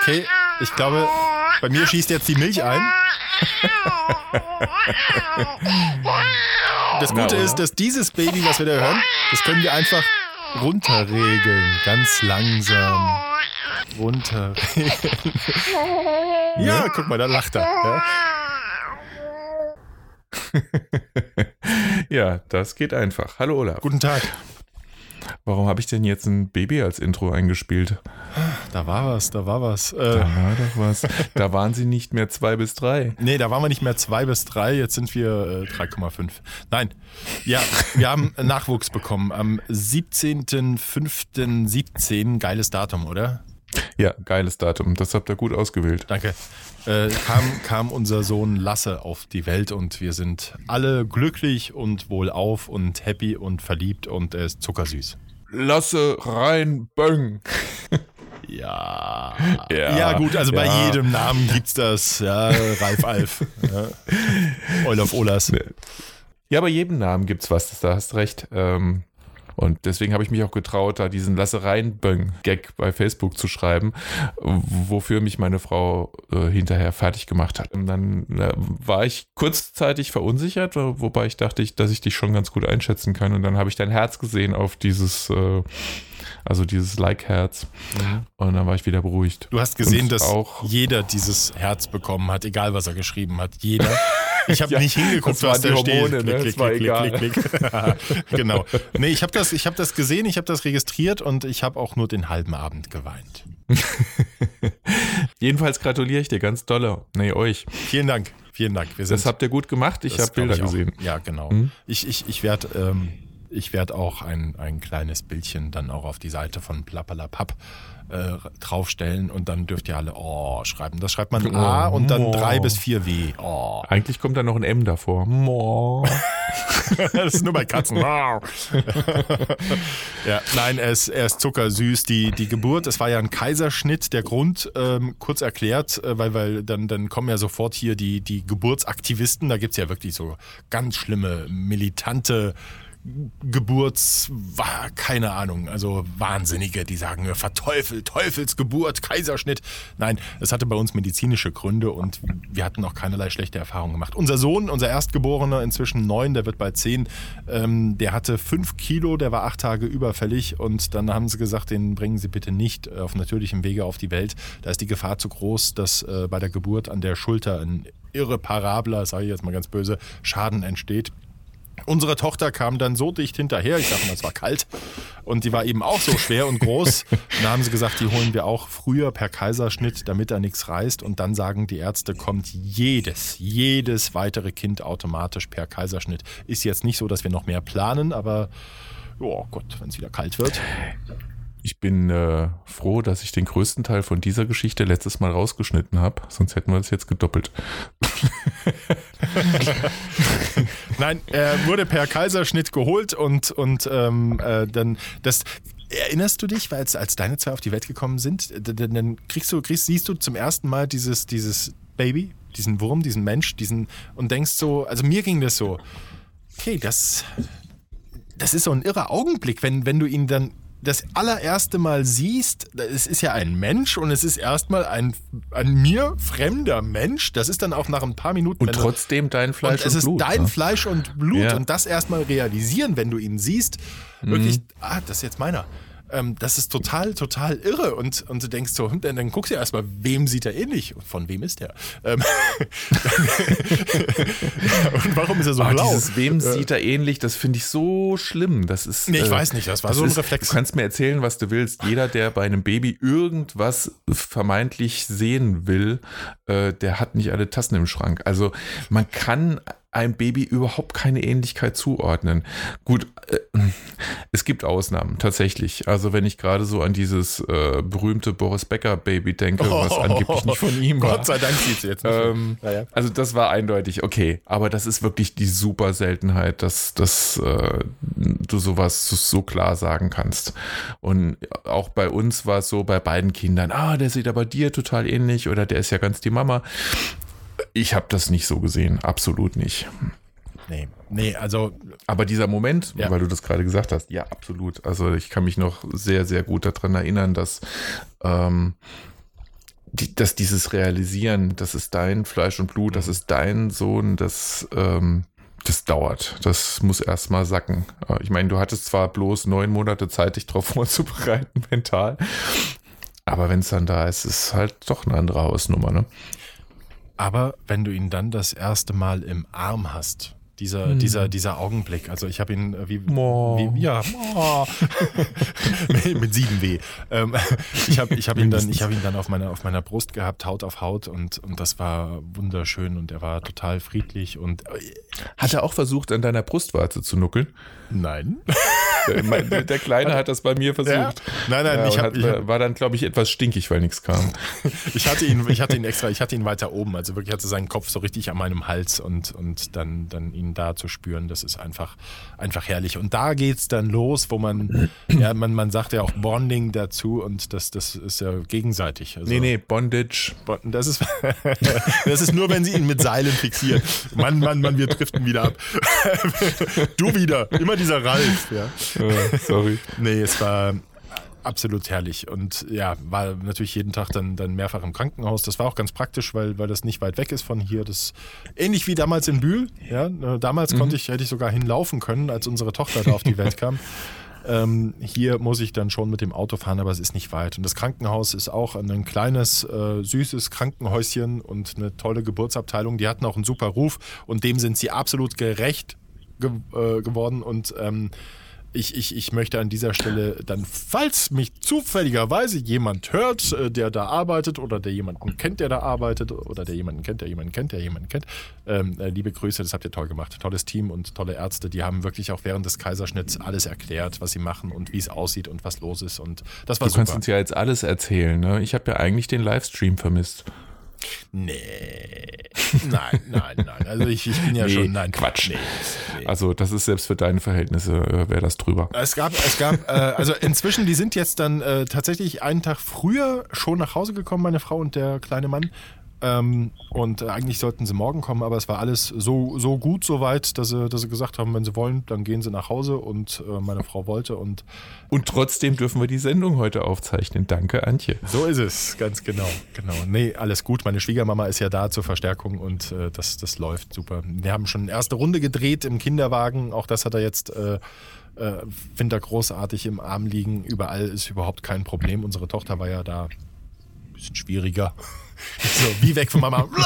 Okay, ich glaube, bei mir schießt jetzt die Milch ein. Das Gute ist, dass dieses Baby, was wir da hören, das können wir einfach runterregeln. Ganz langsam. Runterregeln. Ja, guck mal, da lacht er. Ja. ja, das geht einfach. Hallo Olaf. Guten Tag. Warum habe ich denn jetzt ein Baby als Intro eingespielt? Da war was, da war was. Äh, Da war doch was. Da waren sie nicht mehr zwei bis drei. nee, da waren wir nicht mehr zwei bis drei, jetzt sind wir äh, 3,5. Nein, ja, wir haben Nachwuchs bekommen am 17.05.17. Geiles Datum, oder? Ja, geiles Datum. Das habt ihr gut ausgewählt. Danke. Äh, kam, kam unser Sohn Lasse auf die Welt und wir sind alle glücklich und wohlauf und happy und verliebt und er ist zuckersüß. Lasse rein, böng. Ja. Ja, Ja, gut, also bei ja. jedem Namen gibt's das. Ja, Ralf Alf. Ja. Olaf Olas. Ja, bei jedem Namen gibt's was, da hast recht. Ähm, und deswegen habe ich mich auch getraut, da diesen Lassereien-Böng-Gag bei Facebook zu schreiben, wofür mich meine Frau äh, hinterher fertig gemacht hat. Und dann äh, war ich kurzzeitig verunsichert, wobei ich dachte, ich, dass ich dich schon ganz gut einschätzen kann. Und dann habe ich dein Herz gesehen auf dieses, äh, also dieses Like-Herz. Und dann war ich wieder beruhigt. Du hast gesehen, Und dass auch jeder dieses Herz bekommen hat, egal was er geschrieben hat. Jeder. Ich habe Ja, nicht hingeguckt, was da steht. ne? Das war egal. klick, klick. genau. Nee, ich habe das, ich hab das gesehen, ich habe das registriert und ich habe auch nur den halben Abend geweint. Jedenfalls gratuliere ich dir ganz dolle. Nee, euch. Vielen Dank. Vielen Dank. Das habt ihr gut gemacht. Ich habe Bilder ich gesehen. Ja, genau. Mhm. Ich, ich, ich werde ähm, ich werd auch ein, ein kleines Bildchen dann auch auf die Seite von Plappalapapp äh, draufstellen und dann dürft ihr alle Oh schreiben. Das schreibt man A Oh, und dann oh. drei bis vier W. Oh. Eigentlich kommt da noch ein M davor. Mo. Das ist nur bei Katzen. ja, nein, er ist, er ist zuckersüß. Die, die Geburt, es war ja ein Kaiserschnitt. Der Grund, ähm, kurz erklärt, äh, weil, weil dann, dann kommen ja sofort hier die, die Geburtsaktivisten. Da gibt es ja wirklich so ganz schlimme, militante Geburts, keine Ahnung, also Wahnsinnige, die sagen, äh, verteufelt, Teufelsgeburt, Kaiserschnitt. Nein, es hatte bei uns medizinische Gründe und wir hatten auch keinerlei schlechte Erfahrungen gemacht. Unser Sohn, unser Erstgeborener, inzwischen neun, der wird bald zehn, ähm, der hatte fünf Kilo, der war acht Tage überfällig und dann haben sie gesagt, den bringen Sie bitte nicht auf natürlichem Wege auf die Welt. Da ist die Gefahr zu groß, dass äh, bei der Geburt an der Schulter ein irreparabler, sage ich jetzt mal ganz böse, Schaden entsteht. Unsere Tochter kam dann so dicht hinterher, ich sag mal, es war kalt und die war eben auch so schwer und groß. Und da haben sie gesagt, die holen wir auch früher per Kaiserschnitt, damit da nichts reißt. Und dann sagen die Ärzte, kommt jedes, jedes weitere Kind automatisch per Kaiserschnitt. Ist jetzt nicht so, dass wir noch mehr planen, aber oh Gott, wenn es wieder kalt wird. Ich bin äh, froh, dass ich den größten Teil von dieser Geschichte letztes Mal rausgeschnitten habe, sonst hätten wir es jetzt gedoppelt. Nein, er wurde per Kaiserschnitt geholt und, und ähm, äh, dann das. Erinnerst du dich, weil als, als deine zwei auf die Welt gekommen sind, d- d- dann kriegst du, kriegst, siehst du zum ersten Mal dieses, dieses Baby, diesen Wurm, diesen Mensch, diesen und denkst so, also mir ging das so, okay, das, das ist so ein irrer Augenblick, wenn, wenn du ihn dann das allererste Mal siehst, es ist ja ein Mensch und es ist erstmal ein an mir fremder Mensch. Das ist dann auch nach ein paar Minuten. Und trotzdem dein Fleisch und und, es ist Blut. dein ne? Fleisch und Blut Ja. und das erstmal realisieren, wenn du ihn siehst, Mhm. wirklich, ah, das ist jetzt meiner. Ähm, das ist total, total irre. Und, und du denkst so, hm, dann, dann guckst du ja erstmal, wem sieht er ähnlich? Und von wem ist der? Ähm, und warum ist er so Ah, blau? dieses Wem sieht er ähnlich, das finde ich so schlimm. Das ist, Nee, ich weiß nicht, das war so ein ist, Reflex. Du kannst mir erzählen, was du willst. Jeder, der bei einem Baby irgendwas vermeintlich sehen will, äh, der hat nicht alle Tassen im Schrank. Also man kann einem Baby überhaupt keine Ähnlichkeit zuordnen. Gut, äh, es gibt Ausnahmen, tatsächlich. Also wenn ich gerade so an dieses äh, berühmte Boris Becker Baby denke, oh, was angeblich nicht von ihm war. Gott sei Dank sieht sie jetzt nicht. Ähm, ja, ja. Also das war eindeutig, okay. Aber das ist wirklich die super Seltenheit, dass, dass äh, du sowas so klar sagen kannst. Und auch bei uns war es so, bei beiden Kindern, ah, der sieht aber dir total ähnlich oder der ist ja ganz die Mama. Ich habe das nicht so gesehen, absolut nicht. Nee, nee, also. Aber dieser Moment, ja. weil du das gerade gesagt hast, ja, absolut. Also ich kann mich noch sehr, sehr gut daran erinnern, dass, ähm, die, dass dieses Realisieren, das ist dein Fleisch und Blut, das mhm. ist dein Sohn, das, ähm, das dauert. Das muss erstmal sacken. Äh, ich meine, du hattest zwar bloß neun Monate Zeit, dich darauf vorzubereiten, mental. Aber wenn es dann da ist, ist es halt doch eine andere Hausnummer, ne? Aber wenn du ihn dann das erste Mal im Arm hast, dieser, hm. dieser, dieser Augenblick. Also ich habe ihn äh, wie, wie ja mit 7W. Ähm, ich habe ich hab ihn dann ich habe ihn dann auf meiner auf meiner Brust gehabt, Haut auf Haut und und das war wunderschön und er war total friedlich und äh, hat er auch versucht an deiner Brustwarze zu nuckeln? Nein. Der, der Kleine hat das bei mir versucht. Ja? Nein, nein, ja, ich, hab, hat, ich war dann, glaube ich, etwas stinkig, weil nichts kam. ich hatte ihn, ich hatte ihn extra, ich hatte ihn weiter oben, also wirklich hatte seinen Kopf so richtig an meinem Hals und, und dann, dann ihn da zu spüren, das ist einfach, einfach herrlich. Und da geht es dann los, wo man, ja, man, man sagt ja auch Bonding dazu und das, das ist ja gegenseitig. Also, nee, nee, Bondage. Das ist, das ist nur, wenn sie ihn mit Seilen fixieren. Mann, Mann, Mann, wir driften wieder ab. du wieder, immer dieser Ralf, ja. sorry. nee, es war absolut herrlich und ja, war natürlich jeden Tag dann, dann mehrfach im Krankenhaus. Das war auch ganz praktisch, weil, weil das nicht weit weg ist von hier. Das ähnlich wie damals in Bühl. Ja, äh, damals mhm. konnte ich, hätte ich sogar hinlaufen können, als unsere Tochter da auf die Welt kam. Ähm, hier muss ich dann schon mit dem Auto fahren, aber es ist nicht weit. Und das Krankenhaus ist auch ein kleines, äh, süßes Krankenhäuschen und eine tolle Geburtsabteilung. Die hatten auch einen super Ruf und dem sind sie absolut gerecht ge äh, geworden und ähm, ich, ich, ich möchte an dieser Stelle dann, falls mich zufälligerweise jemand hört, äh, der da arbeitet oder der jemanden kennt, der da arbeitet oder der jemanden kennt, der jemanden kennt, der jemanden kennt, ähm, äh, liebe Grüße, das habt ihr toll gemacht. Tolles Team und tolle Ärzte, die haben wirklich auch während des Kaiserschnitts alles erklärt, was sie machen und wie es aussieht und was los ist und das war du super. Du kannst uns ja jetzt alles erzählen, ne? Ich habe ja eigentlich den Livestream vermisst. Nee. Nein, nein, nein. Also ich, ich bin ja nee, schon. Nein, Quatsch. Nee, nee. Also das ist selbst für deine Verhältnisse äh, wäre das drüber. Es gab, es gab, äh, also inzwischen, die sind jetzt dann äh, tatsächlich einen Tag früher schon nach Hause gekommen, meine Frau und der kleine Mann. Ähm, und äh, eigentlich sollten sie morgen kommen, aber es war alles so, so gut soweit, dass sie, dass sie gesagt haben, wenn sie wollen, dann gehen sie nach Hause und äh, meine Frau wollte und und trotzdem dürfen wir die Sendung heute aufzeichnen. Danke, Antje. So ist es, ganz genau. genau. Nee, alles gut. Meine Schwiegermama ist ja da zur Verstärkung und äh, das, das läuft super. Wir haben schon eine erste Runde gedreht im Kinderwagen. Auch das hat er jetzt äh, äh, finde er großartig im Arm liegen. Überall ist überhaupt kein Problem. Unsere Tochter war ja da ein bisschen schwieriger. So, wie weg von Mama.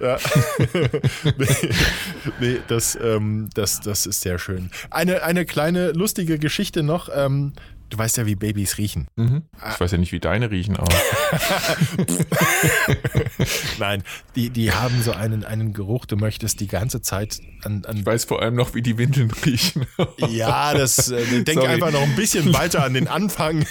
Ja. nee, das, ähm, das, das ist sehr schön. Eine, eine kleine lustige Geschichte noch. Ähm, Du weißt ja, wie Babys riechen. Mhm. Ich weiß ja nicht, wie deine riechen, aber. Nein, die, die haben so einen, einen Geruch, du möchtest die ganze Zeit an. an ich weiß vor allem noch, wie die Windeln riechen. ja, das äh, denk Sorry. einfach noch ein bisschen weiter an den Anfang.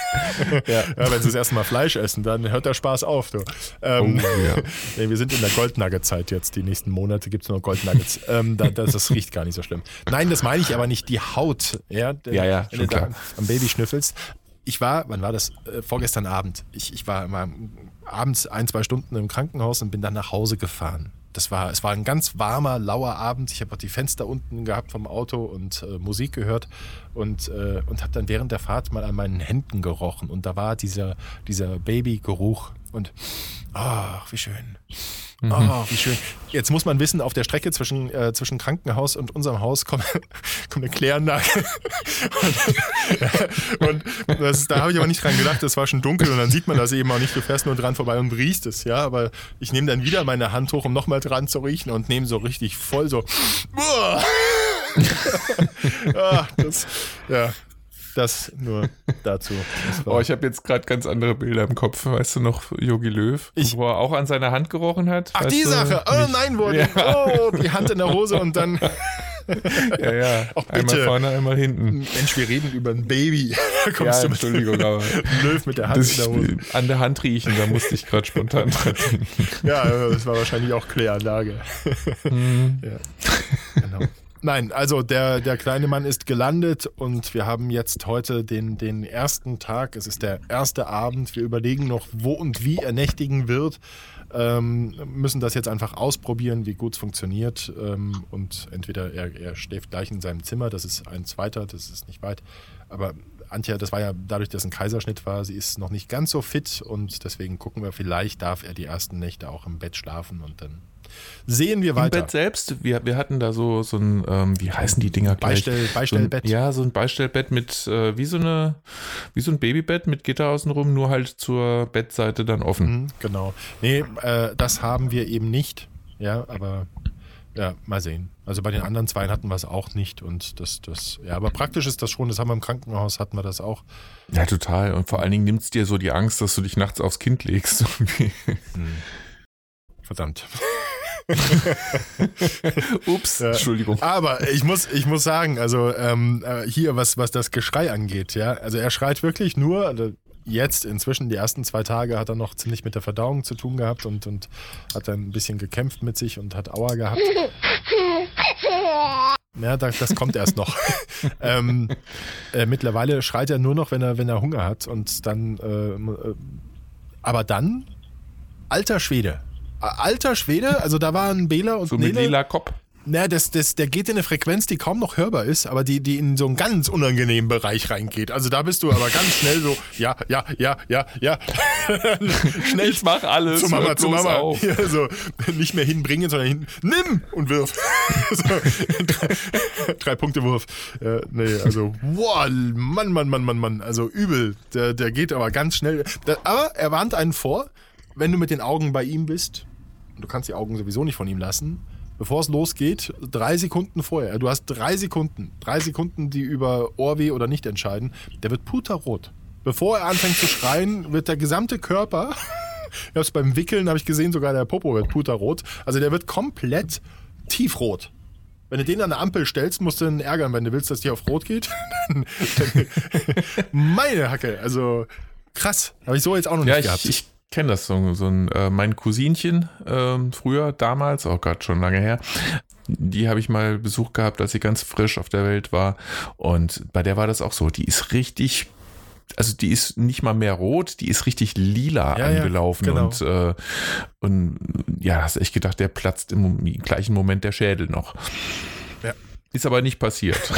ja. ja. wenn sie das erste Mal Fleisch essen, dann hört der Spaß auf. Du. Ähm, oh, ja. nee, wir sind in der Goldnugget-Zeit jetzt. Die nächsten Monate gibt es nur Goldnuggets. ähm, da, das, das, riecht gar nicht so schlimm. Nein, das meine ich aber nicht. Die Haut, ja, ja, ja schon klar. am Baby schnüffelst willst. Ich war, wann war das? Äh, vorgestern Abend. Ich, ich war mal abends ein, zwei Stunden im Krankenhaus und bin dann nach Hause gefahren. Das war, es war ein ganz warmer, lauer Abend. Ich habe auch die Fenster unten gehabt vom Auto und äh, Musik gehört und, äh, und habe dann während der Fahrt mal an meinen Händen gerochen. Und da war dieser, dieser Babygeruch. Und ach, wie schön. Mhm. Oh, wie schön. Jetzt muss man wissen, auf der Strecke zwischen, äh, zwischen Krankenhaus und unserem Haus kommt, kommt eine Kläranlage. und, und das, da habe ich aber nicht dran gedacht, es war schon dunkel und dann sieht man das eben auch nicht. Du fährst nur dran vorbei und riechst es, ja. Aber ich nehme dann wieder meine Hand hoch, um nochmal dran zu riechen und nehme so richtig voll so. ah, das, ja, Das nur dazu. Das Oh, ich habe jetzt gerade ganz andere Bilder im Kopf. Weißt du noch, Yogi Löw? Ich- wo er auch an seine Hand gerochen hat? Ach, weißt die? Sache. Oh Nicht- nein, wo Ja. oh, die Hand in der Hose und dann, Ja, ja. Einmal bitte. vorne, einmal hinten. Mensch, wir reden über ein Baby. Da Ja, kommst du mit Entschuldigung, aber Löw mit der Hand das in der Hose. an der Hand riechen, da musste ich gerade spontan dran denken. Ja, das war wahrscheinlich auch Kläranlage. Mhm. ja. Genau. Nein, also der, der kleine Mann ist gelandet und wir haben jetzt heute den, den ersten Tag. Es ist der erste Abend. Wir überlegen noch, wo und wie er nächtigen wird. Ähm, müssen das jetzt einfach ausprobieren, wie gut es funktioniert. Ähm, und entweder er, er schläft gleich in seinem Zimmer, das ist ein zweiter, das ist nicht weit. Aber Antje, das war ja dadurch, dass ein Kaiserschnitt war, sie ist noch nicht ganz so fit und deswegen gucken wir, vielleicht darf er die ersten Nächte auch im Bett schlafen und dann sehen wir Im weiter. Bett selbst, wir, wir hatten da so, so ein, ähm, wie heißen die Dinger gleich? Beistell, Beistellbett. So ein, ja, so ein Beistellbett mit, äh, wie so eine, wie so ein Babybett mit Gitter außenrum, nur halt zur Bettseite dann offen. Mhm, genau. Nee, äh, das haben wir eben nicht. Ja, aber ja, mal sehen. Also bei den anderen zwei hatten wir es auch nicht und das, das, ja, aber praktisch ist das schon, das haben wir im Krankenhaus, hatten wir das auch. Ja, total. Und vor allen Dingen nimmt es dir so die Angst, dass du dich nachts aufs Kind legst. Verdammt. Ups, Ja. Entschuldigung. Aber ich muss, ich muss sagen, also ähm, äh, hier, was, was das Geschrei angeht, ja, also er schreit wirklich nur, also jetzt inzwischen die ersten zwei Tage hat er noch ziemlich mit der Verdauung zu tun gehabt und, und hat dann ein bisschen gekämpft mit sich und hat Aua gehabt. Ja, das, das kommt erst noch. ähm, äh, mittlerweile schreit er nur noch, wenn er, wenn er Hunger hat und dann, äh, äh, aber dann, alter Schwede. Alter Schwede, also da waren Bela und So mit Nele. lila Kopf. Na, das, das, der geht in eine Frequenz, die kaum noch hörbar ist, aber die, die in so einen ganz unangenehmen Bereich reingeht. Also da bist du aber ganz schnell so, ja, ja, ja, ja, ja. schnell Ich mach alles. zu Mama, zu Mama. Auf. Ja, so, nicht mehr hinbringen, sondern hin, nimm und wirf. so, drei, drei Punkte Wurf. Äh, nee, also, wow, Mann, Mann, Mann, Mann, Mann. Also übel. Der, der geht aber ganz schnell. Da, aber er warnt einen vor, wenn du mit den Augen bei ihm bist, und du kannst die Augen sowieso nicht von ihm lassen, bevor es losgeht, drei Sekunden vorher, du hast drei Sekunden, drei Sekunden, die über Ohrweh oder nicht entscheiden, der wird puterrot. Bevor er anfängt zu schreien, wird der gesamte Körper, ich hab's beim Wickeln, habe ich gesehen, sogar der Popo wird puterrot, also der wird komplett tiefrot. Wenn du den an der Ampel stellst, musst du ihn ärgern, wenn du willst, dass die auf Rot geht. Meine Hacke, also krass. Habe ich so jetzt auch noch Ja, nicht ich, gehabt. ich kenne das so. so ein, äh, mein Cousinchen ähm, früher, damals, oh Gott, schon lange her. Die habe ich mal Besuch gehabt, als sie ganz frisch auf der Welt war. Und bei der war das auch so. Die ist richtig, also die ist nicht mal mehr rot, die ist richtig lila Ja, ja, angelaufen. genau. Und, äh, und ja, hast echt gedacht, der platzt im Mom- gleichen Moment der Schädel noch. Ist aber nicht passiert.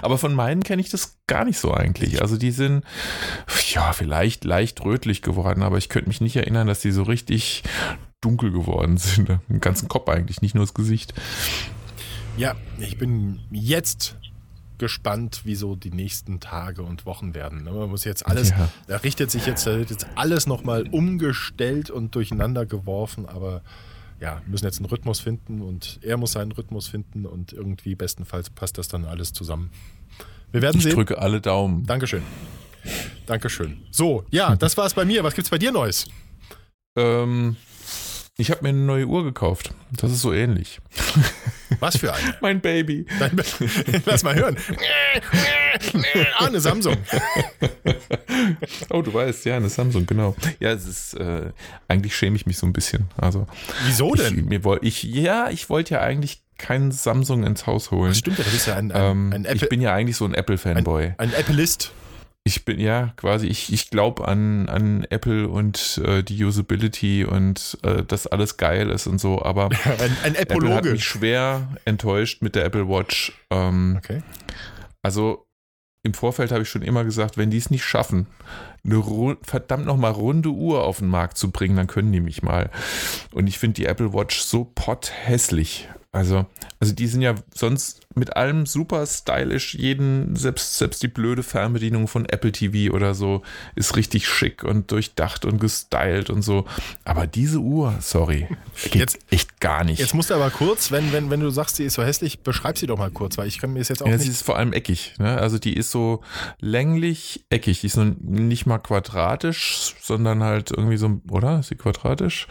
aber von meinen kenne ich das gar nicht so eigentlich. Also die sind, ja, vielleicht leicht rötlich geworden, aber ich könnte mich nicht erinnern, dass die so richtig dunkel geworden sind. Im ganzen Kopf eigentlich, nicht nur das Gesicht. Ja, ich bin jetzt gespannt, wie so die nächsten Tage und Wochen werden. Ne, Man muss jetzt alles, Ja. da richtet sich jetzt, da wird jetzt alles nochmal umgestellt und durcheinander geworfen, aber ja, müssen jetzt einen Rhythmus finden und er muss seinen Rhythmus finden und irgendwie bestenfalls passt das dann alles zusammen. Wir werden Ich sehen. drücke alle Daumen. Dankeschön. Dankeschön. So, ja, das war's bei mir. Was gibt's bei dir Neues? Ähm, ich habe mir eine neue Uhr gekauft. Das ist so ähnlich. Was für eine? Mein Baby. Dein Be- Lass mal hören. ah, eine Samsung. Oh, du weißt, ja, eine Samsung, genau. Ja, es ist, äh, eigentlich schäme ich mich so ein bisschen. Also, Wieso ich, denn? mir woll, ich, ja, ich wollte ja eigentlich keinen Samsung ins Haus holen. Das stimmt ja, du bist ja ein, ein, Ähm, ein, ich Apple, bin ja eigentlich so ein Apple-Fanboy. ein Appleist. Ich bin ja quasi, ich, ich glaube an, an Apple und äh, die Usability und äh, dass alles geil ist und so, aber Ein, ein Apple hat mich schwer enttäuscht mit der Apple Watch. Ähm, Okay. Also im Vorfeld habe ich schon immer gesagt, wenn die es nicht schaffen, eine verdammt nochmal runde Uhr auf den Markt zu bringen, dann können die mich mal. Und ich finde die Apple Watch so potthässlich. Also, also die sind ja sonst mit allem super stylisch. Jeden, selbst, selbst die blöde Fernbedienung von Apple TV oder so ist richtig schick und durchdacht und gestylt und so. Aber diese Uhr, sorry, geht Jetzt- echt gar nicht. Jetzt musst du aber kurz, wenn, wenn, wenn du sagst, sie ist so hässlich, beschreib sie doch mal kurz, weil ich kann mir es jetzt auch Ja, sie nicht. ist vor allem eckig. Ne? Also die ist so länglich eckig. Die ist nicht mal quadratisch, sondern halt irgendwie so, oder? Ist sie quadratisch?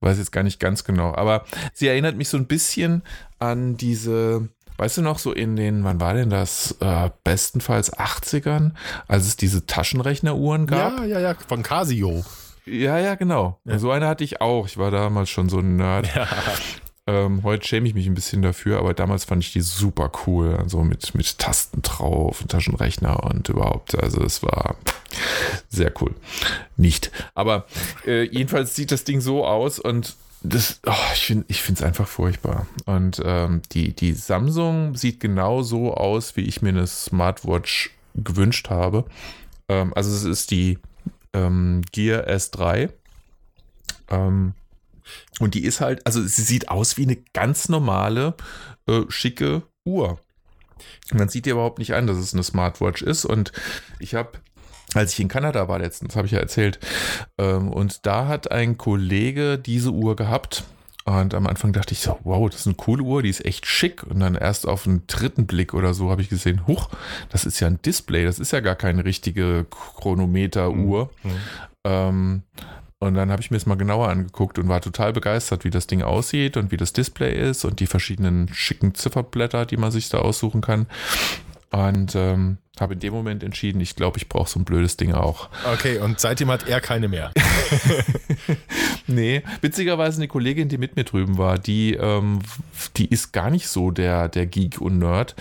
Weiß jetzt gar nicht ganz genau. Aber sie erinnert mich so ein bisschen an diese, weißt du noch, so in den, wann war denn das? Äh, bestenfalls 80ern, als es diese Taschenrechneruhren gab. Ja, ja, ja, von Casio. Ja, ja, genau. Ja. So eine hatte ich auch. Ich war damals schon so ein Nerd. Ähm, heute schäme ich mich ein bisschen dafür, aber damals fand ich die super cool. Also mit, mit Tasten drauf, und Taschenrechner und überhaupt. Also es war sehr cool. Nicht. Aber äh, jedenfalls sieht das Ding so aus und das, oh, ich finde es einfach furchtbar. Und ähm, die, die Samsung sieht genau so aus, wie ich mir eine Smartwatch gewünscht habe. Ähm, also es ist die ähm, Gear S3. Und die ist halt, also sie sieht aus wie eine ganz normale, äh, schicke Uhr. Man sieht ihr überhaupt nicht an, dass es eine Smartwatch ist. Und ich habe, als ich in Kanada war letztens, habe ich ja erzählt, ähm, und da hat ein Kollege diese Uhr gehabt. Und am Anfang dachte ich so, wow, das ist eine coole Uhr, die ist echt schick. Und dann erst auf einen dritten Blick oder so habe ich gesehen, huch, das ist ja ein Display, das ist ja gar keine richtige Chronometer-Uhr. Ähm, und dann habe ich mir es mal genauer angeguckt und war total begeistert, wie das Ding aussieht und wie das Display ist und die verschiedenen schicken Zifferblätter, die man sich da aussuchen kann. Und ähm, habe in dem Moment entschieden, ich glaube, ich brauche so ein blödes Ding auch. Okay, und seitdem hat er keine mehr. Nee, witzigerweise eine Kollegin, die mit mir drüben war, die, ähm, die ist gar nicht so der, der Geek und Nerd.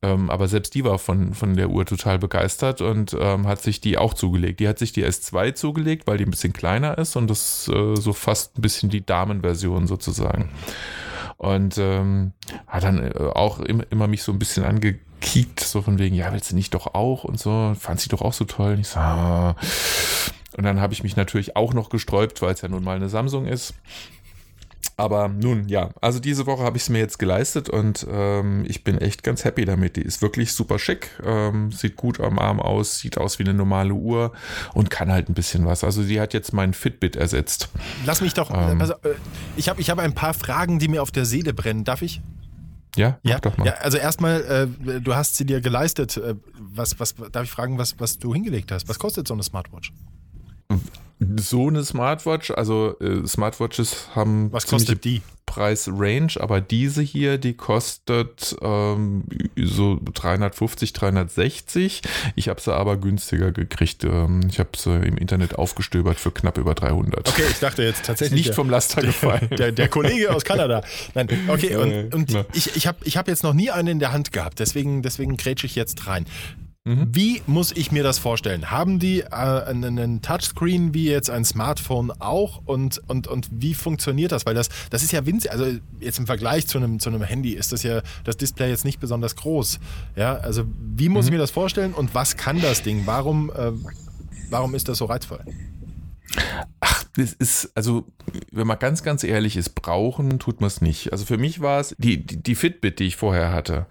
Ähm, aber selbst die war von, von der Uhr total begeistert und ähm, hat sich die auch zugelegt. Die hat sich die S2 zugelegt, weil die ein bisschen kleiner ist und das äh, so fast ein bisschen die Damenversion sozusagen. Und ähm, hat dann äh, auch im, immer mich so ein bisschen angekiekt, so von wegen, ja, willst du nicht doch auch und so, fand sie doch auch so toll. Und ich so, ah. Und dann habe ich mich natürlich auch noch gesträubt, weil es ja nun mal eine Samsung ist. Aber nun, ja, also diese Woche habe ich es mir jetzt geleistet und ähm, ich bin echt ganz happy damit. Die ist wirklich super schick, ähm, sieht gut am Arm aus, sieht aus wie eine normale Uhr und kann halt ein bisschen was. Also die hat jetzt mein Fitbit ersetzt. Lass mich doch. Ähm. auf, äh, ich habe ich hab ein paar Fragen, die mir auf der Seele brennen. Darf ich? Ja, Ja, doch mal. ja also erstmal, äh, du hast sie dir geleistet. Äh, was, was, darf ich fragen, was, was du hingelegt hast? Was kostet so eine Smartwatch? So eine Smartwatch, also äh, Smartwatches haben Was kostet die? Preisrange, aber diese hier, die kostet ähm, so 350, 360. Ich habe sie aber günstiger gekriegt. Ähm, ich habe sie im Internet aufgestöbert für knapp über 300. Okay, ich dachte jetzt tatsächlich. Nicht der- vom Laster gefallen. Der, der Kollege aus Kanada. Nein, okay, und, und ich, ich habe ich hab jetzt noch nie eine in der Hand gehabt, deswegen, deswegen grätsche ich jetzt rein. Mhm. Wie muss ich mir das vorstellen? Haben die äh, einen, Touchscreen wie jetzt ein Smartphone auch und, und, und wie funktioniert das? Weil das, das ist ja winzig, also jetzt im Vergleich zu einem, zu einem Handy ist das ja das Display jetzt nicht besonders groß. Ja, also wie muss Mhm. ich mir das vorstellen und was kann das Ding? Warum, äh, warum ist das so reizvoll? Ach, das ist, also, wenn man ganz, ganz ehrlich ist, brauchen tut man es nicht. Also für mich war es, die, die, die Fitbit, die ich vorher hatte,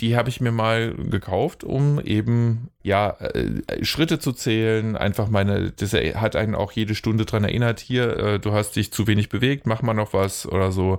die habe ich mir mal gekauft, um eben ja äh, Schritte zu zählen. Einfach meine, das hat einen auch jede Stunde dran erinnert. Hier, äh, du hast dich zu wenig bewegt, mach mal noch was oder so.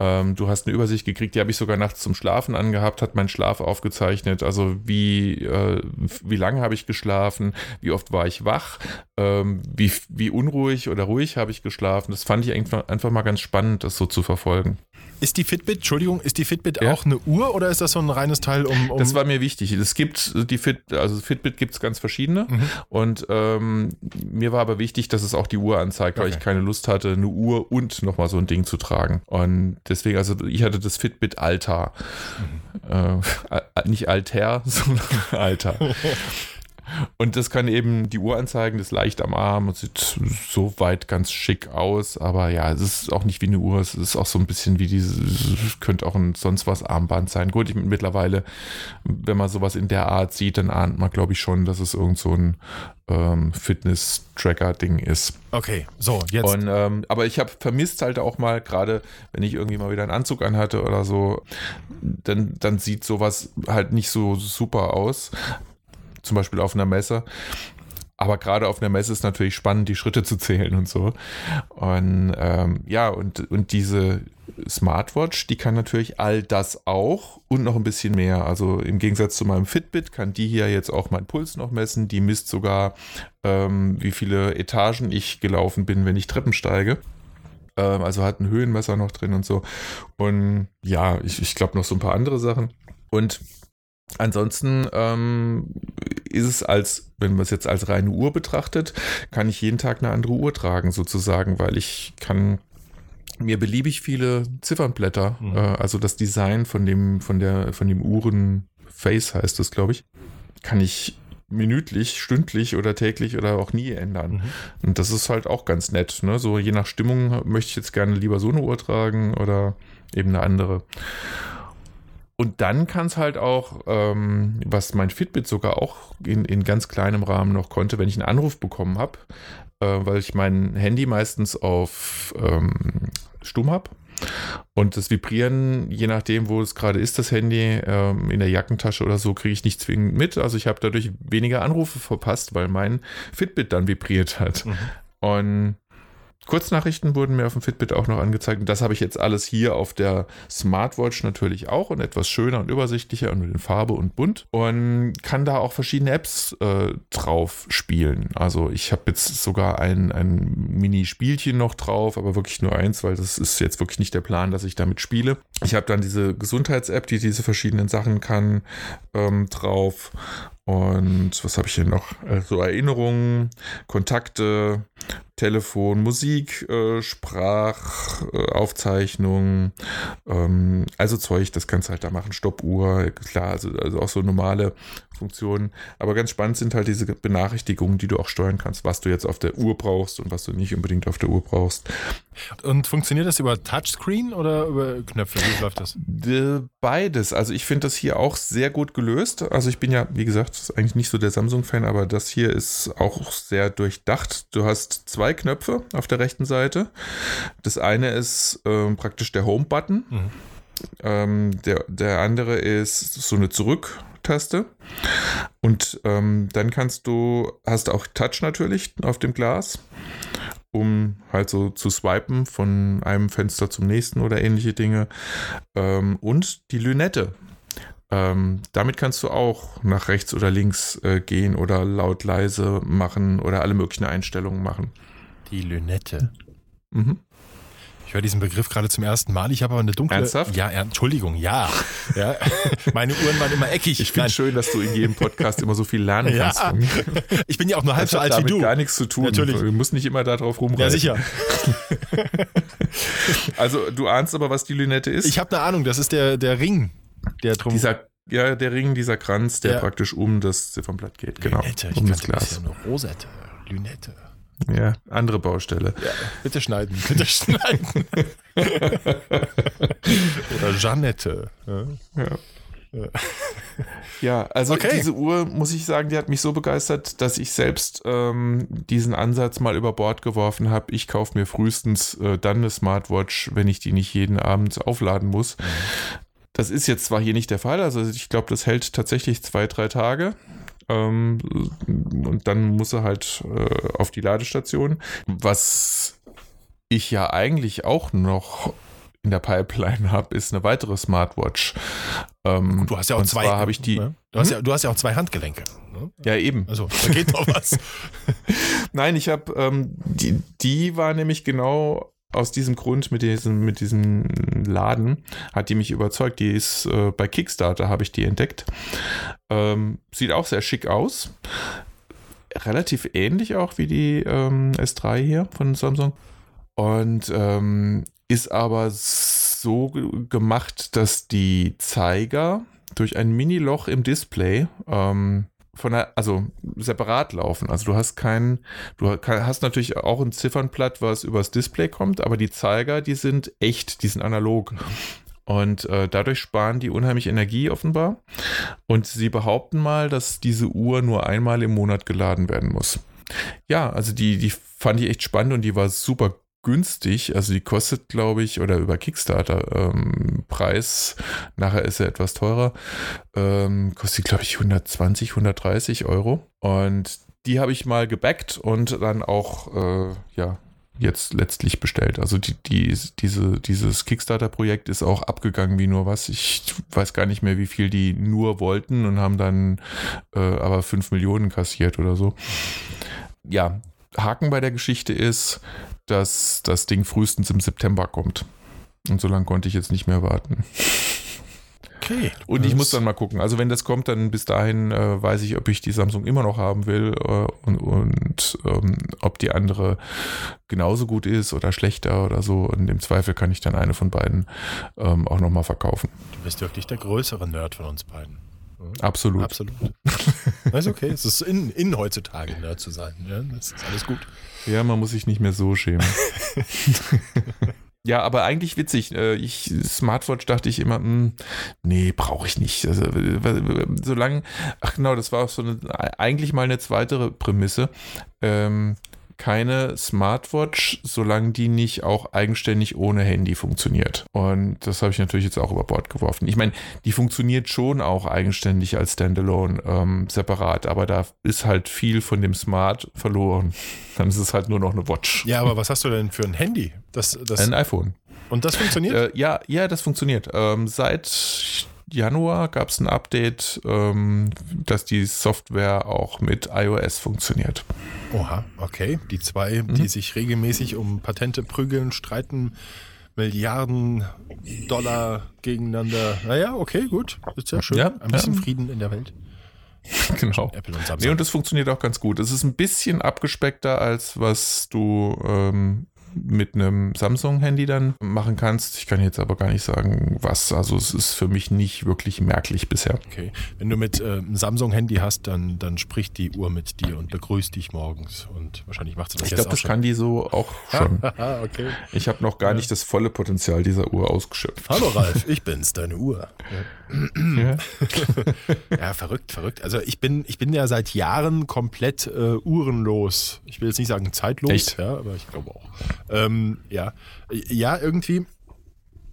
Ähm, du hast eine Übersicht gekriegt, die habe ich sogar nachts zum Schlafen angehabt, hat meinen Schlaf aufgezeichnet. Also wie äh, wie lange habe ich geschlafen, wie oft war ich wach, ähm, wie wie unruhig oder ruhig habe ich geschlafen. Das fand ich einfach, einfach mal ganz spannend, das so zu verfolgen. Ist die Fitbit, Entschuldigung, ist die Fitbit Ja. auch eine Uhr oder ist das so ein reines Teil, um. um Das war mir wichtig. Es gibt die Fit, also Fitbit gibt es ganz verschiedene. Mhm. Und ähm, mir war aber wichtig, dass es auch die Uhr anzeigt, weil Okay. ich keine Lust hatte, eine Uhr und nochmal so ein Ding zu tragen. Und deswegen, also ich hatte das Fitbit Altar. Mhm. Äh, nicht Alter, sondern Alter. Und das kann eben die Uhr anzeigen, das leicht am Arm und sieht soweit ganz schick aus. Aber ja, es ist auch nicht wie eine Uhr, es ist auch so ein bisschen wie diese, könnte auch ein sonst was Armband sein. Gut, ich, mittlerweile, wenn man sowas in der Art sieht, dann ahnt man, glaube ich, schon, dass es irgend so ein ähm, Fitness-Tracker-Ding ist. Okay, so, jetzt. Und, ähm, aber ich habe vermisst halt auch mal, gerade wenn ich irgendwie mal wieder einen Anzug anhatte oder so, dann, dann sieht sowas halt nicht so super aus. Zum Beispiel auf einer Messe. Aber gerade auf einer Messe ist natürlich spannend, die Schritte zu zählen und so. Und ähm, ja, und, und diese Smartwatch, die kann natürlich all das auch und noch ein bisschen mehr. Also im Gegensatz zu meinem Fitbit kann die hier jetzt auch meinen Puls noch messen. Die misst sogar, ähm, wie viele Etagen ich gelaufen bin, wenn ich Treppen steige. Ähm, also hat ein Höhenmesser noch drin und so. Und ja, ich, ich glaube noch so ein paar andere Sachen. Und Ansonsten ähm, ist es als, wenn man es jetzt als reine Uhr betrachtet, kann ich jeden Tag eine andere Uhr tragen sozusagen, weil ich kann mir beliebig viele Ziffernblätter, mhm. äh, also das Design von dem, von der, von dem Uhrenface heißt das, glaube ich, kann ich minütlich, stündlich oder täglich oder auch nie ändern. Mhm. Und das ist halt auch ganz nett. Ne? So je nach Stimmung möchte ich jetzt gerne lieber so eine Uhr tragen oder eben eine andere. Und dann kann es halt auch, ähm, was mein Fitbit sogar auch in, in ganz kleinem Rahmen noch konnte, wenn ich einen Anruf bekommen habe, äh, weil ich mein Handy meistens auf ähm, Stumm habe. Und das Vibrieren, je nachdem, wo es gerade ist, das Handy ähm, in der Jackentasche oder so, kriege ich nicht zwingend mit. Also ich habe dadurch weniger Anrufe verpasst, weil mein Fitbit dann vibriert hat. Mhm. Und Kurznachrichten wurden mir auf dem Fitbit auch noch angezeigt. Und das habe ich jetzt alles hier auf der Smartwatch natürlich auch und etwas schöner und übersichtlicher und mit Farbe und bunt. Und kann da auch verschiedene Apps äh, drauf spielen. Also ich habe jetzt sogar ein, ein Mini-Spielchen noch drauf, aber wirklich nur eins, weil das ist jetzt wirklich nicht der Plan, dass ich damit spiele. Ich habe dann diese Gesundheits-App, die diese verschiedenen Sachen kann, ähm, drauf. Und was habe ich hier noch? Also Erinnerungen, Kontakte, Telefon, Musik, äh, Sprachaufzeichnung, äh, ähm, also Zeug, das kannst du halt da machen, Stoppuhr, klar, also, also auch so normale Funktionen. Aber ganz spannend sind halt diese Benachrichtigungen, die du auch steuern kannst, was du jetzt auf der Uhr brauchst und was du nicht unbedingt auf der Uhr brauchst. Und funktioniert das über Touchscreen oder über Knöpfe? Wie läuft das? Beides. Also ich finde das hier auch sehr gut gelöst. Also ich bin ja, wie gesagt, eigentlich nicht so der Samsung-Fan, aber das hier ist auch sehr durchdacht. Du hast zwei zwei Knöpfe auf der rechten Seite. Das eine ist ähm, praktisch der Home-Button. Mhm. Ähm, der, der andere ist so eine Zurück-Taste. Und ähm, dann kannst du, hast auch Touch natürlich auf dem Glas, um halt so zu swipen von einem Fenster zum nächsten oder ähnliche Dinge. Ähm, und die Lünette. Ähm, damit kannst du auch nach rechts oder links äh, gehen oder laut leise machen oder alle möglichen Einstellungen machen. Die Lünette. Mhm. Ich höre diesen Begriff gerade zum ersten Mal. Ich habe aber eine dunkle. Ernsthaft? Ja, Entschuldigung, ja. ja. Meine Uhren waren immer eckig. Ich finde es schön, dass du in jedem Podcast immer so viel lernen kannst. Ja. Ich bin ja auch nur halb so alt wie du. gar nichts zu tun. Natürlich. Du musst nicht immer darauf rumreiten. Ja, sicher. also, du ahnst aber, was die Lünette ist? Ich habe eine Ahnung. Das ist der, der Ring, der drum. Dieser, ja, der Ring, dieser Kranz, der ja. praktisch um das Ziffernblatt geht. Genau. Lünette. Ich um das Glas. Das ist ja eine Rosette. Lünette. Ja, andere Baustelle. Ja, bitte schneiden, bitte schneiden. Oder Jeannette. Ja. ja. Ja, also okay. diese Uhr, muss ich sagen, die hat mich so begeistert, dass ich selbst ähm, diesen Ansatz mal über Bord geworfen habe. Ich kaufe mir frühestens äh, dann eine Smartwatch, wenn ich die nicht jeden Abend aufladen muss. Mhm. Das ist jetzt zwar hier nicht der Fall, also ich glaube, das hält tatsächlich zwei, drei Tage. Ähm, und dann muss er halt äh, auf die Ladestation. Was ich ja eigentlich auch noch in der Pipeline habe, ist eine weitere Smartwatch. Ähm, du hast ja auch zwei. habe ich die. Ne? Du, hast ja, du hast ja auch zwei Handgelenke. Ne? Ja, eben. Also, da geht doch was. Nein, ich habe, ähm, die, die war nämlich genau aus diesem Grund mit diesem, mit diesem Laden hat die mich überzeugt. Die ist äh, bei Kickstarter, habe ich die entdeckt. Ähm, sieht auch sehr schick aus. Relativ ähnlich auch wie die ähm, S3 hier von Samsung. Und ähm, ist aber so gemacht, dass die Zeiger durch ein Mini-Loch im Display ähm, von der, also separat laufen. Also du hast keinen, du hast natürlich auch ein Ziffernblatt, was übers Display kommt, aber die Zeiger, die sind echt, die sind analog. Und äh, dadurch sparen die unheimlich Energie offenbar. Und sie behaupten mal, dass diese Uhr nur einmal im Monat geladen werden muss. Ja, also die, die fand ich echt spannend und die war super günstig. Also die kostet, glaube ich, oder über Kickstarter ähm, Preis, nachher ist er etwas teurer, ähm, kostet, glaube ich, 120, 130 Euro. Und die habe ich mal gebackt und dann auch, äh, ja, jetzt letztlich bestellt. Also die, die, diese, dieses Kickstarter-Projekt ist auch abgegangen wie nur was. Ich weiß gar nicht mehr, wie viel die nur wollten und haben dann äh, aber 5 Millionen kassiert oder so. Ja, Haken bei der Geschichte ist, dass das Ding frühestens im September kommt. Und so lange konnte ich jetzt nicht mehr warten. Okay. Und ich muss dann mal gucken. Also wenn das kommt, dann bis dahin äh, weiß ich, ob ich die Samsung immer noch haben will äh, und, und ähm, ob die andere genauso gut ist oder schlechter oder so. Und im Zweifel kann ich dann eine von beiden ähm, auch nochmal verkaufen. Du bist wirklich der größere Nerd von uns beiden. Absolut. Absolut. Das ist okay. Es ist in, in heutzutage Nerd zu sein. Ja, das ist alles gut. Ja, man muss sich nicht mehr so schämen. Ja, aber eigentlich witzig. Äh, ich, Smartwatch dachte ich immer, mh, hm, nee, brauche ich nicht. Also, solange, ach genau, das war auch so eine, eigentlich mal eine zweite Prämisse. Ähm, keine Smartwatch, solange die nicht auch eigenständig ohne Handy funktioniert. Und das habe ich natürlich jetzt auch über Bord geworfen. Ich meine, die funktioniert schon auch eigenständig als Standalone ähm, separat, aber da ist halt viel von dem Smart verloren. Dann ist es halt nur noch eine Watch. Ja, aber was hast du denn für ein Handy? Das, das ein iPhone. Und das funktioniert? Äh, ja, ja, das funktioniert. Ähm, seit Januar gab es ein Update, ähm, dass die Software auch mit iOS funktioniert. Oha, okay. Die zwei, mhm. die sich regelmäßig um Patente prügeln, streiten, Milliarden Dollar gegeneinander. Naja, okay, gut. Ist ja schön. Ja, Ein bisschen ja. Frieden in der Welt. Genau. Apple und Samsung. Nee, und das funktioniert auch ganz gut. Es ist ein bisschen abgespeckter, als was du ähm, mit einem Samsung-Handy dann machen kannst. Ich kann jetzt aber gar nicht sagen, was. Also es ist für mich nicht wirklich merklich bisher. Okay. Wenn du mit äh, einem Samsung-Handy hast, dann, dann spricht die Uhr mit dir und begrüßt dich morgens. Und wahrscheinlich macht sie das Ich glaube, das schon. kann die so auch schon. okay. Ich habe noch gar ja. nicht das volle Potenzial dieser Uhr ausgeschöpft. Hallo Ralf, ich bin's, deine Uhr. Ja, ja verrückt, verrückt. Also ich bin, ich bin ja seit Jahren komplett äh, uhrenlos. Ich will jetzt nicht sagen zeitlos, Echt? ja, aber ich glaube auch. Ähm, ja. ja, irgendwie,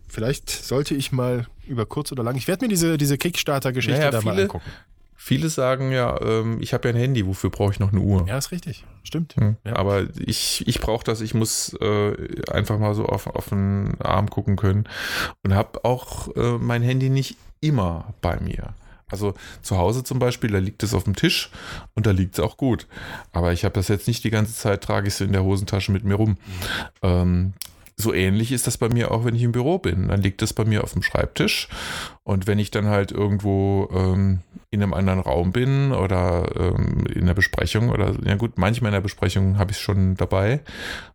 vielleicht sollte ich mal über kurz oder lang, ich werde mir diese, diese Kickstarter-Geschichte naja, da viele, mal angucken. Viele sagen ja, ähm, ich habe ja ein Handy, wofür brauche ich noch eine Uhr? Ja, ist richtig. Stimmt. Hm. Ja. Aber ich, ich brauche das, ich muss äh, einfach mal so auf, auf den Arm gucken können und habe auch äh, mein Handy nicht immer bei mir. Also zu Hause zum Beispiel, da liegt es auf dem Tisch und da liegt es auch gut. Aber ich habe das jetzt nicht die ganze Zeit, trage ich es in der Hosentasche mit mir rum. Mhm. Ähm, so ähnlich ist das bei mir auch, wenn ich im Büro bin. Dann liegt das bei mir auf dem Schreibtisch. Und wenn ich dann halt irgendwo ähm, in einem anderen Raum bin oder ähm, in der Besprechung oder, ja gut, manchmal in der Besprechung habe ich es schon dabei.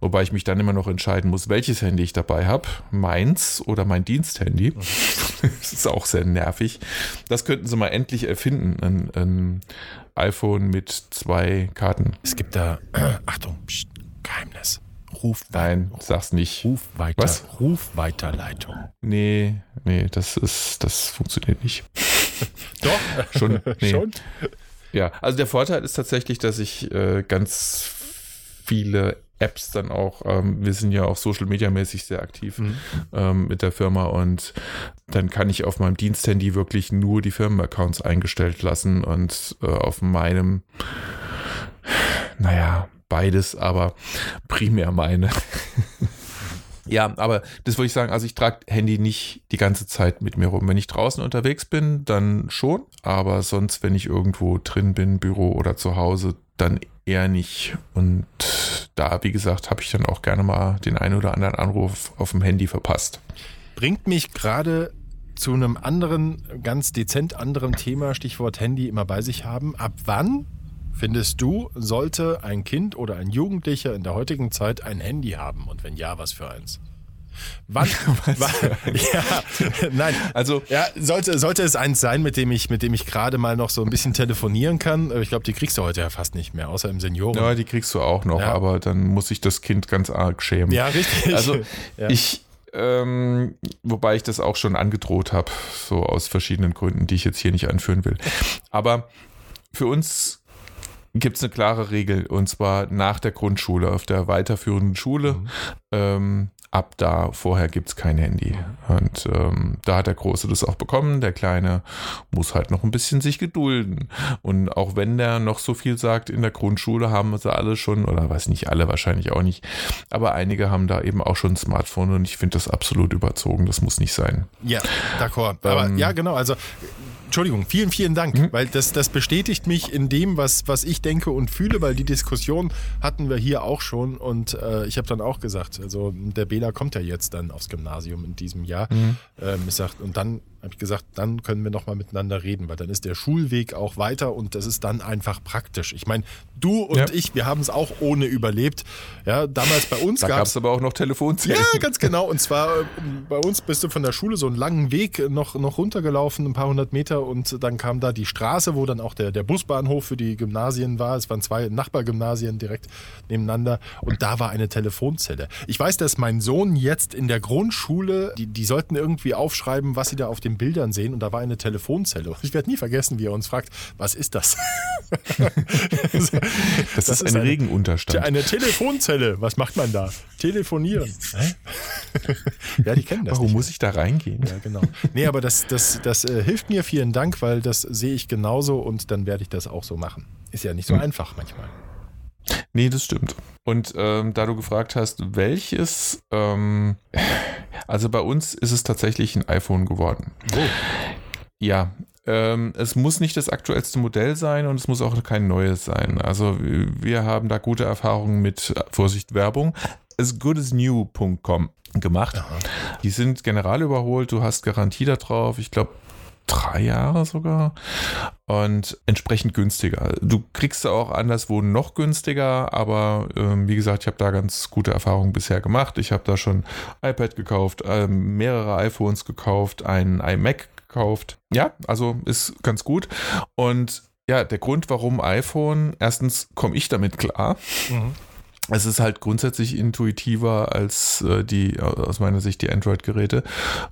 Wobei ich mich dann immer noch entscheiden muss, welches Handy ich dabei habe. Meins oder mein Diensthandy. das ist auch sehr nervig. Das könnten sie mal endlich erfinden. Ein, ein iPhone mit zwei Karten. Es gibt da, Achtung, Psst, Geheimnis. Ruf Nein, sag's nicht. Rufweiter, Was? Rufweiterleitung. Nee, nee, das ist, das funktioniert nicht. Doch, schon. Nee. schon. Ja, also der Vorteil ist tatsächlich, dass ich äh, ganz viele Apps dann auch, ähm, wir sind ja auch Social Media mäßig sehr aktiv mhm. ähm, mit der Firma und dann kann ich auf meinem Diensthandy wirklich nur die Firmenaccounts eingestellt lassen und äh, auf meinem, naja, beides, aber primär meine. ja, aber das würde ich sagen, also ich trage Handy nicht die ganze Zeit mit mir rum. Wenn ich draußen unterwegs bin, dann schon, aber sonst, wenn ich irgendwo drin bin, Büro oder zu Hause, dann eher nicht. Und da, wie gesagt, habe ich dann auch gerne mal den einen oder anderen Anruf auf dem Handy verpasst. Bringt mich gerade zu einem anderen, ganz dezent anderen Thema, Stichwort Handy immer bei sich haben. Ab wann Findest du, sollte ein Kind oder ein Jugendlicher in der heutigen Zeit ein Handy haben? Und wenn ja, was für eins? Wann? ja, nein. Also ja, sollte, sollte es eins sein, mit dem ich, mit dem ich gerade mal noch so ein bisschen telefonieren kann. Ich glaube, die kriegst du heute ja fast nicht mehr, außer im Senioren. Ja, die kriegst du auch noch, ja. aber dann muss sich das Kind ganz arg schämen. Ja, richtig. Also ja. ich, ähm, wobei ich das auch schon angedroht habe, so aus verschiedenen Gründen, die ich jetzt hier nicht anführen will. Aber für uns gibt es eine klare Regel und zwar nach der Grundschule, auf der weiterführenden Schule. Mhm. Ähm, ab da, vorher gibt es kein Handy. Und ähm, da hat der Große das auch bekommen. Der Kleine muss halt noch ein bisschen sich gedulden. Und auch wenn der noch so viel sagt, in der Grundschule haben sie alle schon, oder weiß nicht alle, wahrscheinlich auch nicht, aber einige haben da eben auch schon ein Smartphone und ich finde das absolut überzogen. Das muss nicht sein. Ja, d'accord. Aber ähm, ja, genau. Also Entschuldigung, vielen, vielen Dank, mhm. weil das, das bestätigt mich in dem, was, was ich denke und fühle, weil die Diskussion hatten wir hier auch schon und äh, ich habe dann auch gesagt, also der Bela kommt ja jetzt dann aufs Gymnasium in diesem Jahr. Mhm. Ähm, ich sag, und dann habe ich gesagt, dann können wir nochmal miteinander reden, weil dann ist der Schulweg auch weiter und das ist dann einfach praktisch. Ich meine, du und ja. ich, wir haben es auch ohne überlebt. Ja, damals bei uns da gab es aber auch noch Telefonzellen. Ja, ganz genau. Und zwar äh, bei uns bist du von der Schule so einen langen Weg noch, noch runtergelaufen, ein paar hundert Meter und dann kam da die Straße, wo dann auch der, der Busbahnhof für die Gymnasien war. Es waren zwei Nachbargymnasien direkt nebeneinander und da war eine Telefonzelle. Ich weiß, dass mein Sohn jetzt in der Grundschule, die, die sollten irgendwie aufschreiben, was sie da auf dem den Bildern sehen und da war eine Telefonzelle. Ich werde nie vergessen, wie er uns fragt, was ist das? das, das, ist ein eine, Regenunterstand. Eine Telefonzelle, was macht man da? Telefonieren. ja, die kennen das. Warum nicht. muss ich da reingehen? Ja, genau. Nee, aber das, das, das äh, hilft mir, vielen Dank, weil das sehe ich genauso und dann werde ich das auch so machen. Ist ja nicht so hm. einfach manchmal. Nee, das stimmt. Und ähm, da du gefragt hast, welches, ähm, also bei uns ist es tatsächlich ein iPhone geworden. Oh. Ja, ähm, es muss nicht das aktuellste Modell sein und es muss auch kein neues sein. Also wir haben da gute Erfahrungen mit, Vorsicht, Werbung, asgoodasnew.com gemacht. Aha. Die sind general überholt, du hast Garantie darauf. Ich glaube, drei Jahre sogar und entsprechend günstiger. Du kriegst auch anderswo noch günstiger, aber ähm, wie gesagt, ich habe da ganz gute Erfahrungen bisher gemacht. Ich habe da schon iPad gekauft, ähm, mehrere iPhones gekauft, einen iMac gekauft. Ja, also ist ganz gut und ja, der Grund, warum iPhone, erstens komme ich damit klar. Mhm es ist halt grundsätzlich intuitiver als äh, die, aus meiner Sicht, die Android-Geräte.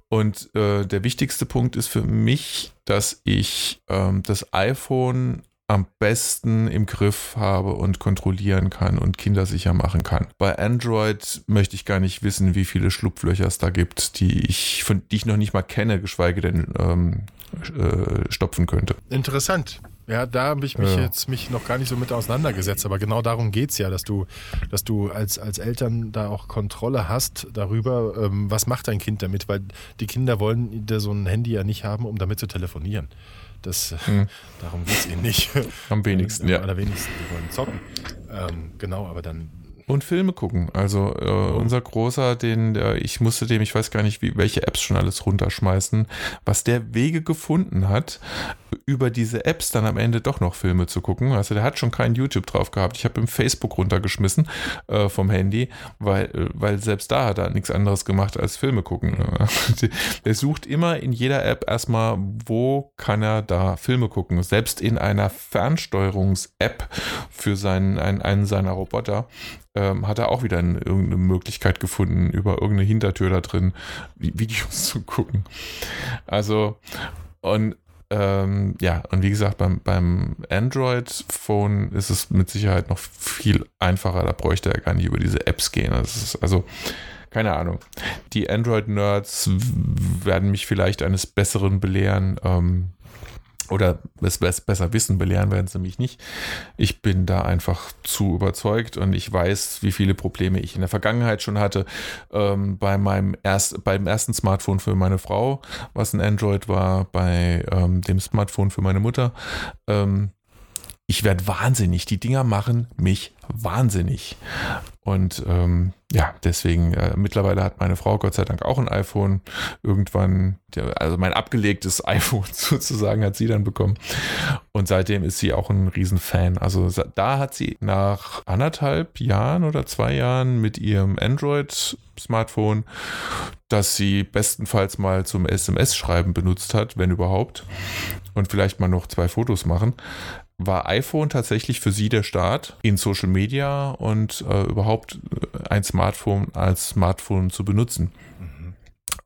Und äh, der wichtigste Punkt ist für mich, dass ich ähm, das iPhone am besten im Griff habe und kontrollieren kann und kindersicher machen kann. Bei Android möchte ich gar nicht wissen, wie viele Schlupflöcher es da gibt, die ich, von, die ich noch nicht mal kenne, geschweige denn ähm, äh, stopfen könnte. Interessant. Ja, da habe ich mich ja. jetzt mich noch gar nicht so mit auseinandergesetzt, aber genau darum geht es ja, dass du, dass du als, als Eltern da auch Kontrolle hast darüber, ähm, was macht dein Kind damit, weil die Kinder wollen so ein Handy ja nicht haben, um damit zu telefonieren. Das, hm. Darum geht es ihnen nicht. Am wenigsten, ja. Am allerwenigsten, die wollen zocken. Ähm, genau, aber dann und Filme gucken. Also äh, oh. unser Großer, den, äh, ich musste dem, ich weiß gar nicht, wie, welche Apps schon alles runterschmeißen, was der Wege gefunden hat, über diese Apps dann am Ende doch noch Filme zu gucken. Also der hat schon kein YouTube drauf gehabt. Ich habe ihm Facebook runtergeschmissen äh, vom Handy, weil, äh, weil selbst da hat er nichts anderes gemacht als Filme gucken. der sucht immer in jeder App erstmal, wo kann er da Filme gucken. Selbst in einer Fernsteuerungs-App für seinen, einen, einen seiner Roboter ähm, hat er auch wieder eine, irgendeine Möglichkeit gefunden, über irgendeine Hintertür da drin Videos zu gucken. Also, und ähm, ja, und wie gesagt, beim, beim Android-Phone ist es mit Sicherheit noch viel einfacher. Da bräuchte er gar nicht über diese Apps gehen. Ist, also, keine Ahnung. Die Android-Nerds werden mich vielleicht eines Besseren belehren. Ähm, oder es besser wissen, belehren werden sie mich nicht. Ich bin da einfach zu überzeugt und ich weiß, wie viele Probleme ich in der Vergangenheit schon hatte. Ähm, bei meinem erst, beim ersten Smartphone für meine Frau, was ein Android war, bei ähm, dem Smartphone für meine Mutter. Ähm, ich werde wahnsinnig. Die Dinger machen mich wahnsinnig. Und ähm, ja, deswegen, äh, mittlerweile hat meine Frau Gott sei Dank auch ein iPhone. Irgendwann, also mein abgelegtes iPhone sozusagen hat sie dann bekommen. Und seitdem ist sie auch ein Riesenfan. Also da hat sie nach anderthalb Jahren oder zwei Jahren mit ihrem Android-Smartphone, das sie bestenfalls mal zum SMS-Schreiben benutzt hat, wenn überhaupt, und vielleicht mal noch zwei Fotos machen, war iPhone tatsächlich für sie der Start in Social Media und äh, überhaupt äh, ein Smartphone als Smartphone zu benutzen. Mhm.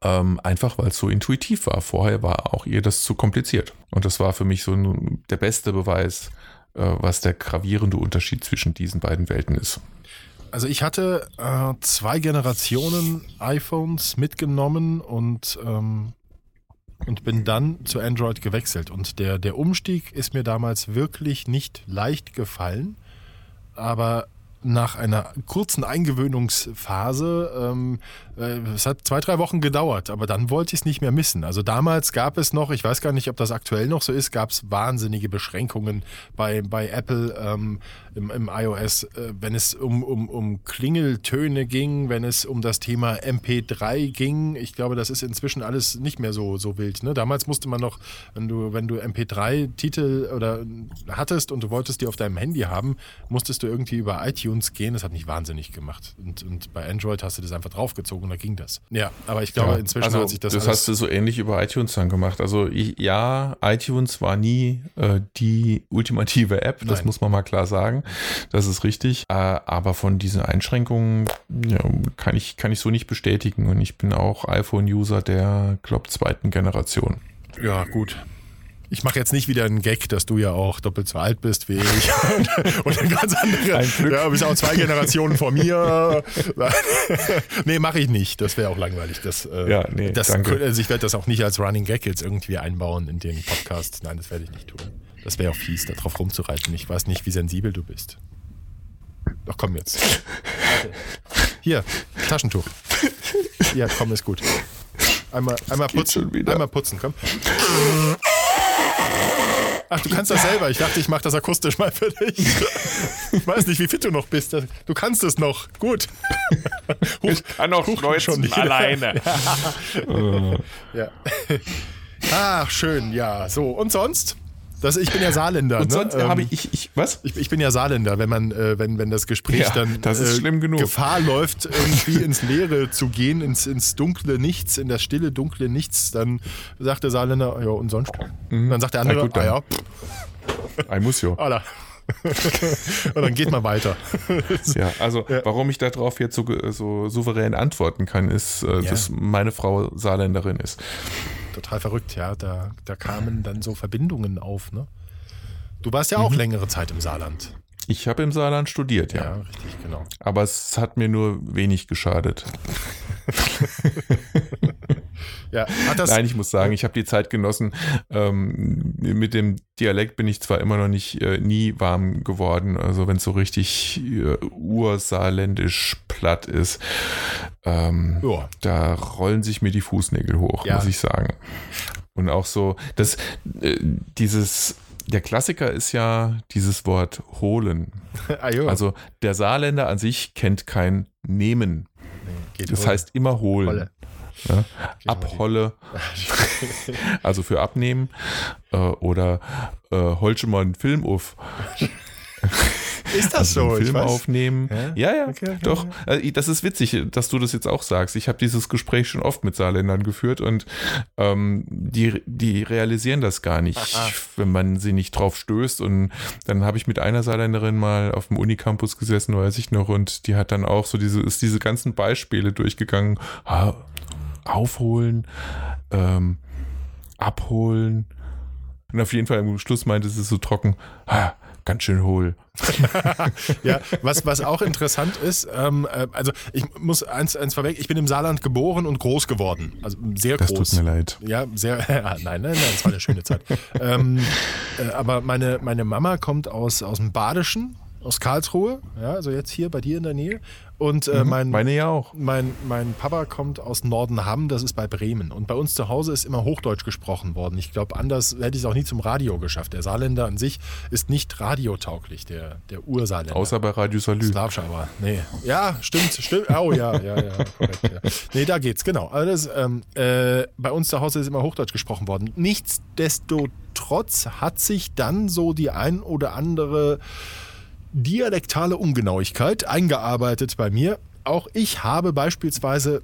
Ähm, einfach weil es so intuitiv war. Vorher war auch ihr das zu kompliziert. Und das war für mich so ein, der beste Beweis, äh, was der gravierende Unterschied zwischen diesen beiden Welten ist. Also ich hatte äh, zwei Generationen iPhones mitgenommen und ähm, und bin dann zu Android gewechselt. Und der, der Umstieg ist mir damals wirklich nicht leicht gefallen. Aber nach einer kurzen Eingewöhnungsphase, ähm, äh, es hat zwei, drei Wochen gedauert, aber dann wollte ich es nicht mehr missen. Also damals gab es noch, ich weiß gar nicht, ob das aktuell noch so ist, gab es wahnsinnige Beschränkungen bei, bei Apple ähm, im, im iOS, äh, wenn es um, um, um Klingeltöne ging, wenn es um das Thema MP3 ging. Ich glaube, das ist inzwischen alles nicht mehr so, so wild. Ne? Damals musste man noch, wenn du, wenn du MP3-Titel oder hattest und du wolltest die auf deinem Handy haben, musstest du irgendwie über iTunes iTunes gehen, das hat mich wahnsinnig gemacht. Und, und bei Android hast du das einfach draufgezogen und da ging das. Ja, aber ich glaube, ja, inzwischen also hat sich das. Das hast du so ähnlich über iTunes dann gemacht. Also ich, ja, iTunes war nie äh, die ultimative App, das Nein. muss man mal klar sagen. Das ist richtig. Äh, aber von diesen Einschränkungen ja, kann, ich, kann ich so nicht bestätigen. Und ich bin auch iPhone-User der, glaube zweiten Generation. Ja, gut. Ich mache jetzt nicht wieder einen Gag, dass du ja auch doppelt so alt bist wie ich und, und eine ganz andere. Ein Glück. Ja, bist auch zwei Generationen vor mir. nee, mache ich nicht. Das wäre auch langweilig. Das, äh, ja, nee, das, danke. Also ich werde das auch nicht als Running Gag jetzt irgendwie einbauen in den Podcast. Nein, das werde ich nicht tun. Das wäre auch fies, da drauf rumzureiten. Ich weiß nicht, wie sensibel du bist. Doch komm jetzt. Hier, Taschentuch. Ja, komm, ist gut. Einmal, einmal putzen. Einmal putzen, komm. Ach, du kannst das selber. Ich dachte, ich mache das akustisch mal für dich. Ich weiß nicht, wie fit du noch bist. Du kannst es noch. Gut. Huch, ich kann auch Huch, schon alleine. Ja. ja. Ach, schön. Ja, so. Und sonst? Das, ich bin ja Saarländer. Und ne? sonst ähm, habe ich, ich, ich, was? Ich, ich, bin ja Saarländer, wenn man, äh, wenn, wenn das Gespräch ja, dann das äh, Gefahr läuft, irgendwie ins Leere zu gehen, ins, ins dunkle Nichts, in das stille, dunkle Nichts, dann sagt der Saarländer, ja, und sonst? Mhm. Dann sagt der andere, ja, gut, ah ja. Ein muss ja. Und dann geht man weiter. ja, also ja. warum ich darauf jetzt so, so souverän antworten kann, ist, äh, ja. dass meine Frau Saarländerin ist total verrückt, ja. Da, da kamen dann so Verbindungen auf, ne? Du warst ja auch mhm. längere Zeit im Saarland. Ich habe im Saarland studiert, ja. Ja, richtig, genau. Aber es hat mir nur wenig geschadet. ja, Nein, ich muss sagen, ich habe die Zeit genossen. Ähm, mit dem Dialekt bin ich zwar immer noch nicht äh, nie warm geworden, also wenn es so richtig äh, ursaarländisch platt ist, ähm, da rollen sich mir die Fußnägel hoch, ja. muss ich sagen. Und auch so, dass äh, dieses der Klassiker ist ja dieses Wort holen. ah, also der Saarländer an sich kennt kein Nehmen. Nee, das holen. heißt immer holen. Holle. Ja, Abholle, also für abnehmen. Äh, oder äh, hol schon mal einen Film auf. Ist das also so? Film aufnehmen. Ja, ja, ja okay, okay, doch. Also, das ist witzig, dass du das jetzt auch sagst. Ich habe dieses Gespräch schon oft mit Saarländern geführt und ähm, die, die realisieren das gar nicht, Aha. wenn man sie nicht drauf stößt. Und dann habe ich mit einer Saarländerin mal auf dem Unicampus gesessen, weiß ich noch, und die hat dann auch so diese, ist diese ganzen Beispiele durchgegangen. Ha, aufholen, ähm, abholen. Und auf jeden Fall am Schluss meinte sie so trocken, ha, ganz schön hohl. ja, was, was auch interessant ist, ähm, äh, also ich muss eins, eins vorweg, ich bin im Saarland geboren und groß geworden. Also sehr das groß. Das tut mir leid. Ja, sehr, nein, nein, nein, das war eine schöne Zeit. ähm, äh, aber meine, meine Mama kommt aus, aus dem Badischen aus Karlsruhe, ja, also jetzt hier bei dir in der Nähe. Und äh, Mhm, mein, Meine ja auch. mein, mein Papa kommt aus Nordenham, das ist bei Bremen. Und bei uns zu Hause ist immer Hochdeutsch gesprochen worden. Ich glaube, anders hätte ich es auch nie zum Radio geschafft. Der Saarländer an sich ist nicht radiotauglich, der, der Ursaarländer. Außer bei Radio Salü. Slawsch aber, nee. Ja, stimmt, stimmt. Oh ja, ja, ja, korrekt. Ja. Nee, da geht's, genau. Also das, ähm, äh, bei uns zu Hause ist immer Hochdeutsch gesprochen worden. Nichtsdestotrotz hat sich dann so die ein oder andere dialektale Ungenauigkeit eingearbeitet bei mir. Auch ich habe beispielsweise,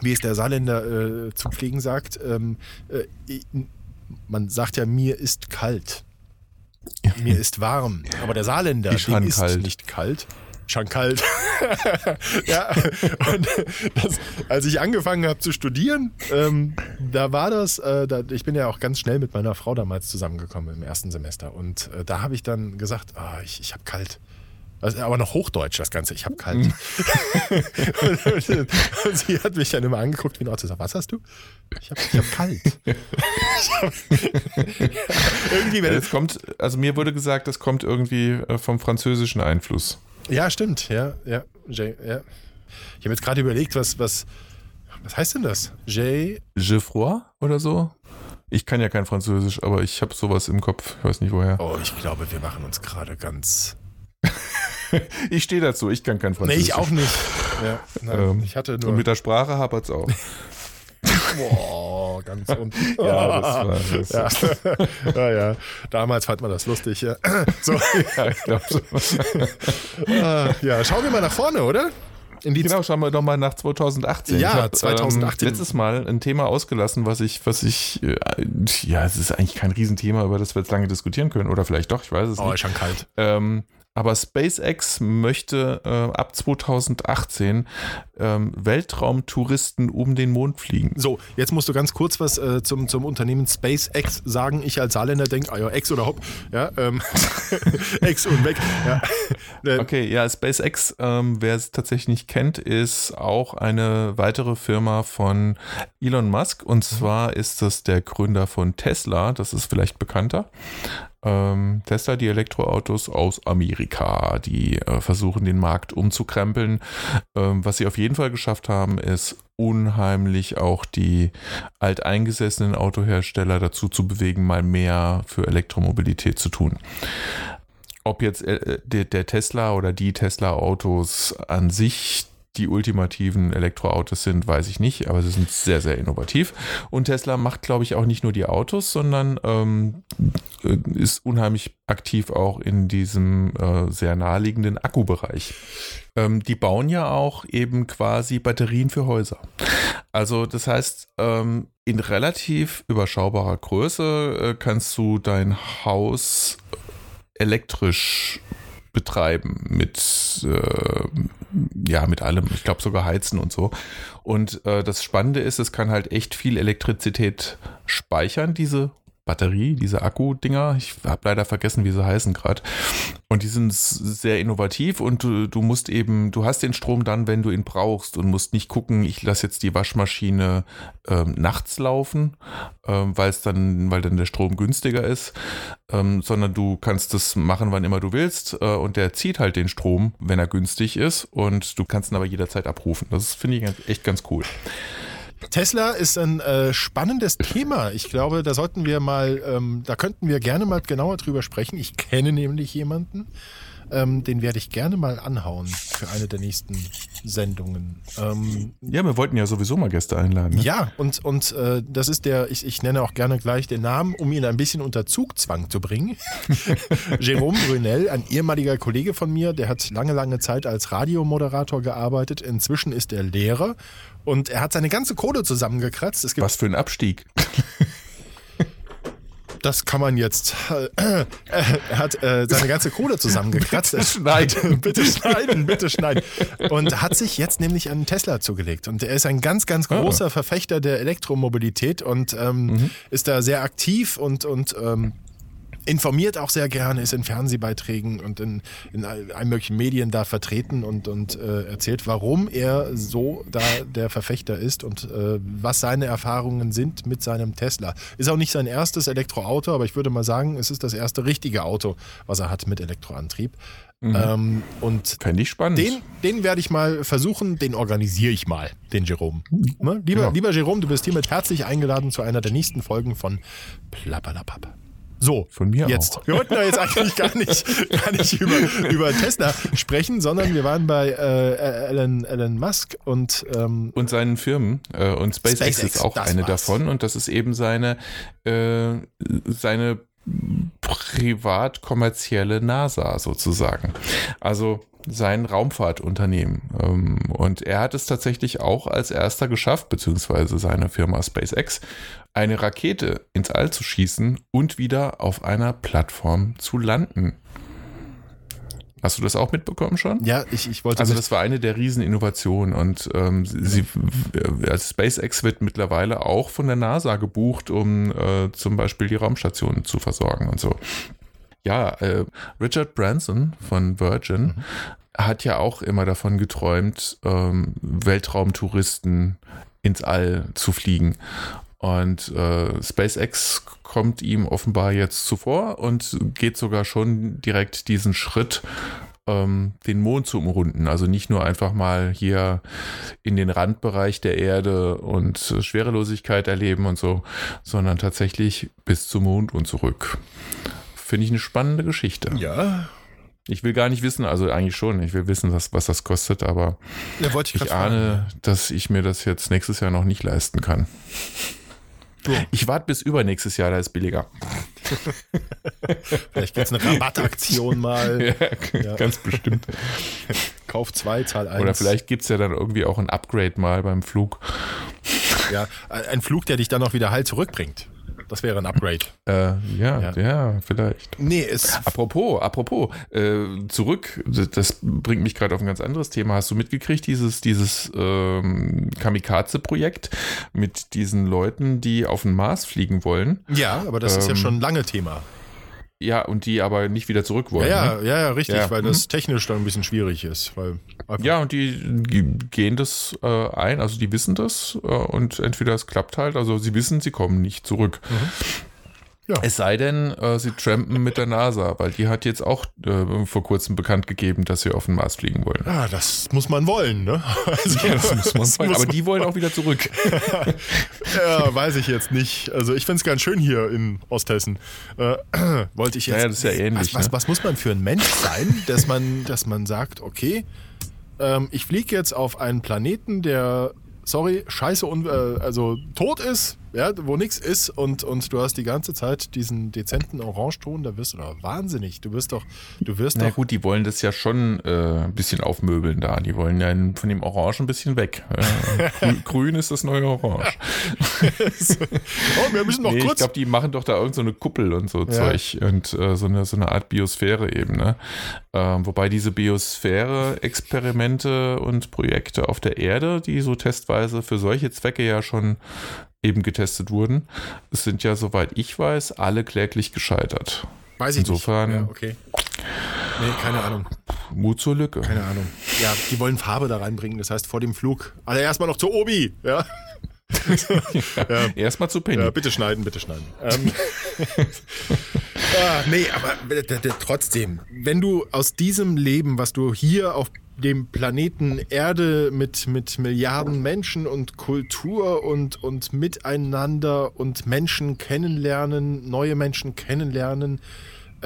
wie es der Saarländer äh, zu pflegen sagt, ähm, äh, man sagt ja, mir ist kalt. Mir ist warm. Aber der Saarländer, Ich dem ist kalt. nicht kalt. Schon kalt. ja, und das, als ich angefangen habe zu studieren, ähm, da war das, äh, da, ich bin ja auch ganz schnell mit meiner Frau damals zusammengekommen im ersten Semester. Und äh, da habe ich dann gesagt, ah, ich, ich habe kalt. Also, aber noch Hochdeutsch das Ganze, ich habe kalt. und, und sie hat mich dann immer angeguckt wie ein Ort gesagt, was hast du? Ich habe ich hab kalt. irgendwie, wenn Es kommt, also mir wurde gesagt, das kommt irgendwie äh, vom französischen Einfluss. Ja, stimmt, ja, ja. J, ja. Ich habe jetzt gerade überlegt, was, was, was heißt denn das? J. Geoffroy oder so? Ich kann ja kein Französisch, aber ich habe sowas im Kopf. Ich weiß nicht woher. Oh, ich glaube, wir machen uns gerade ganz. Ich stehe dazu, ich kann kein Nee, Französisch. ich auch nicht. Ja, nein, Ähm, ich hatte Und nur. mit der Sprache hapert es auch. Boah, ganz unten. Ja, das war das. Ja. ja, ja. Damals fand man das lustig. Ja, so, Ja, ich glaube so. ah, ja schauen wir mal nach vorne, oder? In die Genau, schauen wir doch mal nach 2018. Ja, ich hab, 2018. Ähm, letztes Mal ein Thema ausgelassen, was ich, was ich, äh, ja, es ist eigentlich kein Riesenthema, über das wir jetzt lange diskutieren können. Oder vielleicht doch, ich weiß es Oh, ist nicht. schon kalt. Ähm, aber SpaceX möchte äh, ab 2018 ähm, Weltraumtouristen um den Mond fliegen. So, jetzt musst du ganz kurz was äh, zum, zum Unternehmen SpaceX sagen. Ich als Saarländer denke, ah ja, X oder Hopp. Ja, ähm, X und weg. Ja. Okay, ja, SpaceX, ähm, wer es tatsächlich nicht kennt, ist auch eine weitere Firma von Elon Musk. Und zwar ist das der Gründer von Tesla. Das ist vielleicht bekannter. Ähm, Tesla, die Elektroautos aus Amerika, die äh, versuchen, den Markt umzukrempeln. Ähm, was sie auf jeden Fall geschafft haben, ist unheimlich auch die alteingesessenen Autohersteller dazu zu bewegen, mal mehr für Elektromobilität zu tun ob jetzt äh, der, der Tesla oder die Tesla-Autos an sich die ultimativen Elektroautos sind, weiß ich nicht, aber sie sind sehr, sehr innovativ. Und Tesla macht, glaube ich, auch nicht nur die Autos, sondern ähm, äh, ist unheimlich aktiv auch in diesem äh, sehr naheliegenden Akkubereich. Ähm, die bauen ja auch eben quasi Batterien für Häuser. Also das heißt, ähm, in relativ überschaubarer Größe äh, kannst du dein Haus elektrisch betreiben mit äh, ja mit allem. Ich glaube sogar heizen und so. Und äh, das Spannende ist es kann halt echt viel Elektrizität speichern diese Batterie diese Akku-Dinger ich habe leider vergessen wie sie heißen gerade und die sind sehr innovativ und du, du musst eben du hast den Strom dann wenn du ihn brauchst und musst nicht gucken ich lasse jetzt die Waschmaschine ähm, nachts laufen ähm, weil es dann weil dann der Strom günstiger ist ähm, sondern du kannst das machen, wann immer du willst äh, und der zieht halt den Strom, wenn er günstig ist und du kannst ihn aber jederzeit abrufen. Das finde ich echt ganz cool. Tesla ist ein äh, spannendes Thema. Ich glaube, da sollten wir mal, ähm, da könnten wir gerne mal genauer drüber sprechen. Ich kenne nämlich jemanden, ähm, den werde ich gerne mal anhauen für eine der nächsten Sendungen. Ähm, Ja, wir wollten ja sowieso mal Gäste einladen. Ne? Ja, und, und äh, das ist der, ich, ich nenne auch gerne gleich den Namen, um ihn ein bisschen unter Zugzwang zu bringen. Jerome Brunel, ein ehemaliger Kollege von mir, der hat lange, lange Zeit als Radiomoderator gearbeitet. Inzwischen ist er Lehrer und er hat seine ganze Kohle zusammengekratzt. Es gibt Was für ein Abstieg. Das kann man jetzt. Äh, äh, er hat äh, seine ganze Kohle zusammengekratzt. Bitte schneiden. bitte schneiden, bitte schneiden. Und hat sich jetzt nämlich einen Tesla zugelegt. Und er ist ein ganz, ganz Ah. großer Verfechter der Elektromobilität und ähm, Mhm. ist da sehr aktiv und, und ähm, informiert auch sehr gerne, ist in Fernsehbeiträgen und in, in all- allen möglichen Medien da vertreten und, und äh, erzählt, warum er so da der Verfechter ist und äh, was seine Erfahrungen sind mit seinem Tesla. Ist auch nicht sein erstes Elektroauto, aber ich würde mal sagen, es ist das erste richtige Auto, was er hat mit Elektroantrieb. Mhm. Ähm, und Fände ich spannend. Den, den werde ich mal versuchen, den organisiere ich mal, den Jerome. Ne? Lieber, ja. lieber Jerome, du bist hiermit herzlich eingeladen zu einer der nächsten Folgen von Plapperlapapp. So, von mir jetzt. auch. Wir wollten da jetzt eigentlich gar nicht, gar nicht über, über Tesla sprechen, sondern wir waren bei äh, Elon, Elon Musk und ähm, und seinen Firmen äh, und SpaceX, SpaceX ist auch eine war's. davon und das ist eben seine äh, seine privat kommerzielle NASA sozusagen. Also sein Raumfahrtunternehmen. Ähm, und er hat es tatsächlich auch als erster geschafft, beziehungsweise seine Firma SpaceX, eine Rakete ins All zu schießen und wieder auf einer Plattform zu landen. Hast du das auch mitbekommen schon? Ja, ich, ich wollte. Also das war eine der Rieseninnovationen und ähm, sie, also SpaceX wird mittlerweile auch von der NASA gebucht, um äh, zum Beispiel die Raumstationen zu versorgen und so. Ja, äh, Richard Branson von Virgin mhm. hat ja auch immer davon geträumt, ähm, Weltraumtouristen ins All zu fliegen. Und äh, SpaceX kommt ihm offenbar jetzt zuvor und geht sogar schon direkt diesen Schritt, ähm, den Mond zu umrunden. Also nicht nur einfach mal hier in den Randbereich der Erde und Schwerelosigkeit erleben und so, sondern tatsächlich bis zum Mond und zurück. Finde ich eine spannende Geschichte. Ja, ich will gar nicht wissen, also eigentlich schon, ich will wissen, was, was das kostet, aber ja, ich, ich ahne, dass ich mir das jetzt nächstes Jahr noch nicht leisten kann. Ich warte bis übernächstes Jahr, da ist billiger. Vielleicht gibt es eine Rabattaktion mal. Ja, ja. Ganz bestimmt. Kauf zwei, zahl eins. Oder vielleicht gibt es ja dann irgendwie auch ein Upgrade mal beim Flug. Ja, ein Flug, der dich dann auch wieder heil zurückbringt. Das wäre ein Upgrade. Äh, ja, ja, ja, vielleicht. Nee, es. Apropos, apropos, äh, zurück, das bringt mich gerade auf ein ganz anderes Thema. Hast du mitgekriegt, dieses, dieses ähm, Kamikaze-Projekt mit diesen Leuten, die auf den Mars fliegen wollen? Ja, aber das ähm, ist ja ähm, schon lange Thema. Ja, und die aber nicht wieder zurück wollen. Ja, ja, ne? ja, ja, richtig, ja. weil das mhm. technisch dann ein bisschen schwierig ist. Weil ja, und die gehen das äh, ein, also die wissen das äh, und entweder es klappt halt, also sie wissen, sie kommen nicht zurück. Mhm. Ja. Es sei denn, äh, sie trampen mit der NASA, weil die hat jetzt auch äh, vor kurzem bekannt gegeben, dass sie auf den Mars fliegen wollen. Ja, das muss man wollen, ne? Also, ja, das muss man das wollen. Muss aber die wollen auch wieder zurück. ja, weiß ich jetzt nicht. Also ich finde es ganz schön hier in Osthessen. Äh, wollte ich jetzt. Naja, das ist ja ähnlich. Was, was, ne? was, muss man für ein Mensch sein, dass man, dass man sagt, okay, ähm, ich fliege jetzt auf einen Planeten, der sorry, scheiße, äh, also tot ist, ja, wo nichts ist und, und du hast die ganze Zeit diesen dezenten Orangeton, da wirst du doch wahnsinnig. Du wirst doch, du wirst Na doch. gut, die wollen das ja schon äh, ein bisschen aufmöbeln da. Die wollen ja von dem Orange ein bisschen weg. Äh, grün ist das neue Orange. oh, wir müssen noch nee, kurz. Ich glaube, die machen doch da irgendeine so Kuppel und so ja. Zeug und äh, so, eine, so eine Art Biosphäre eben. Ne? Ähm, wobei diese Biosphäre-Experimente und Projekte auf der Erde, die so testweise für solche Zwecke ja schon eben getestet wurden, sind ja, soweit ich weiß, alle kläglich gescheitert. Weiß ich Insofern, nicht. Ja, okay. Nee, keine Ahnung. Mut zur Lücke. Keine Ahnung. Ja, die wollen Farbe da reinbringen. Das heißt, vor dem Flug. Also erstmal noch zu Obi. Ja. ja. Erstmal zu Penny. Ja, bitte schneiden, bitte schneiden. Ähm, ah, nee, aber trotzdem, wenn du aus diesem Leben, was du hier auf dem Planeten Erde mit, mit Milliarden Menschen und Kultur und, und Miteinander und Menschen kennenlernen, neue Menschen kennenlernen,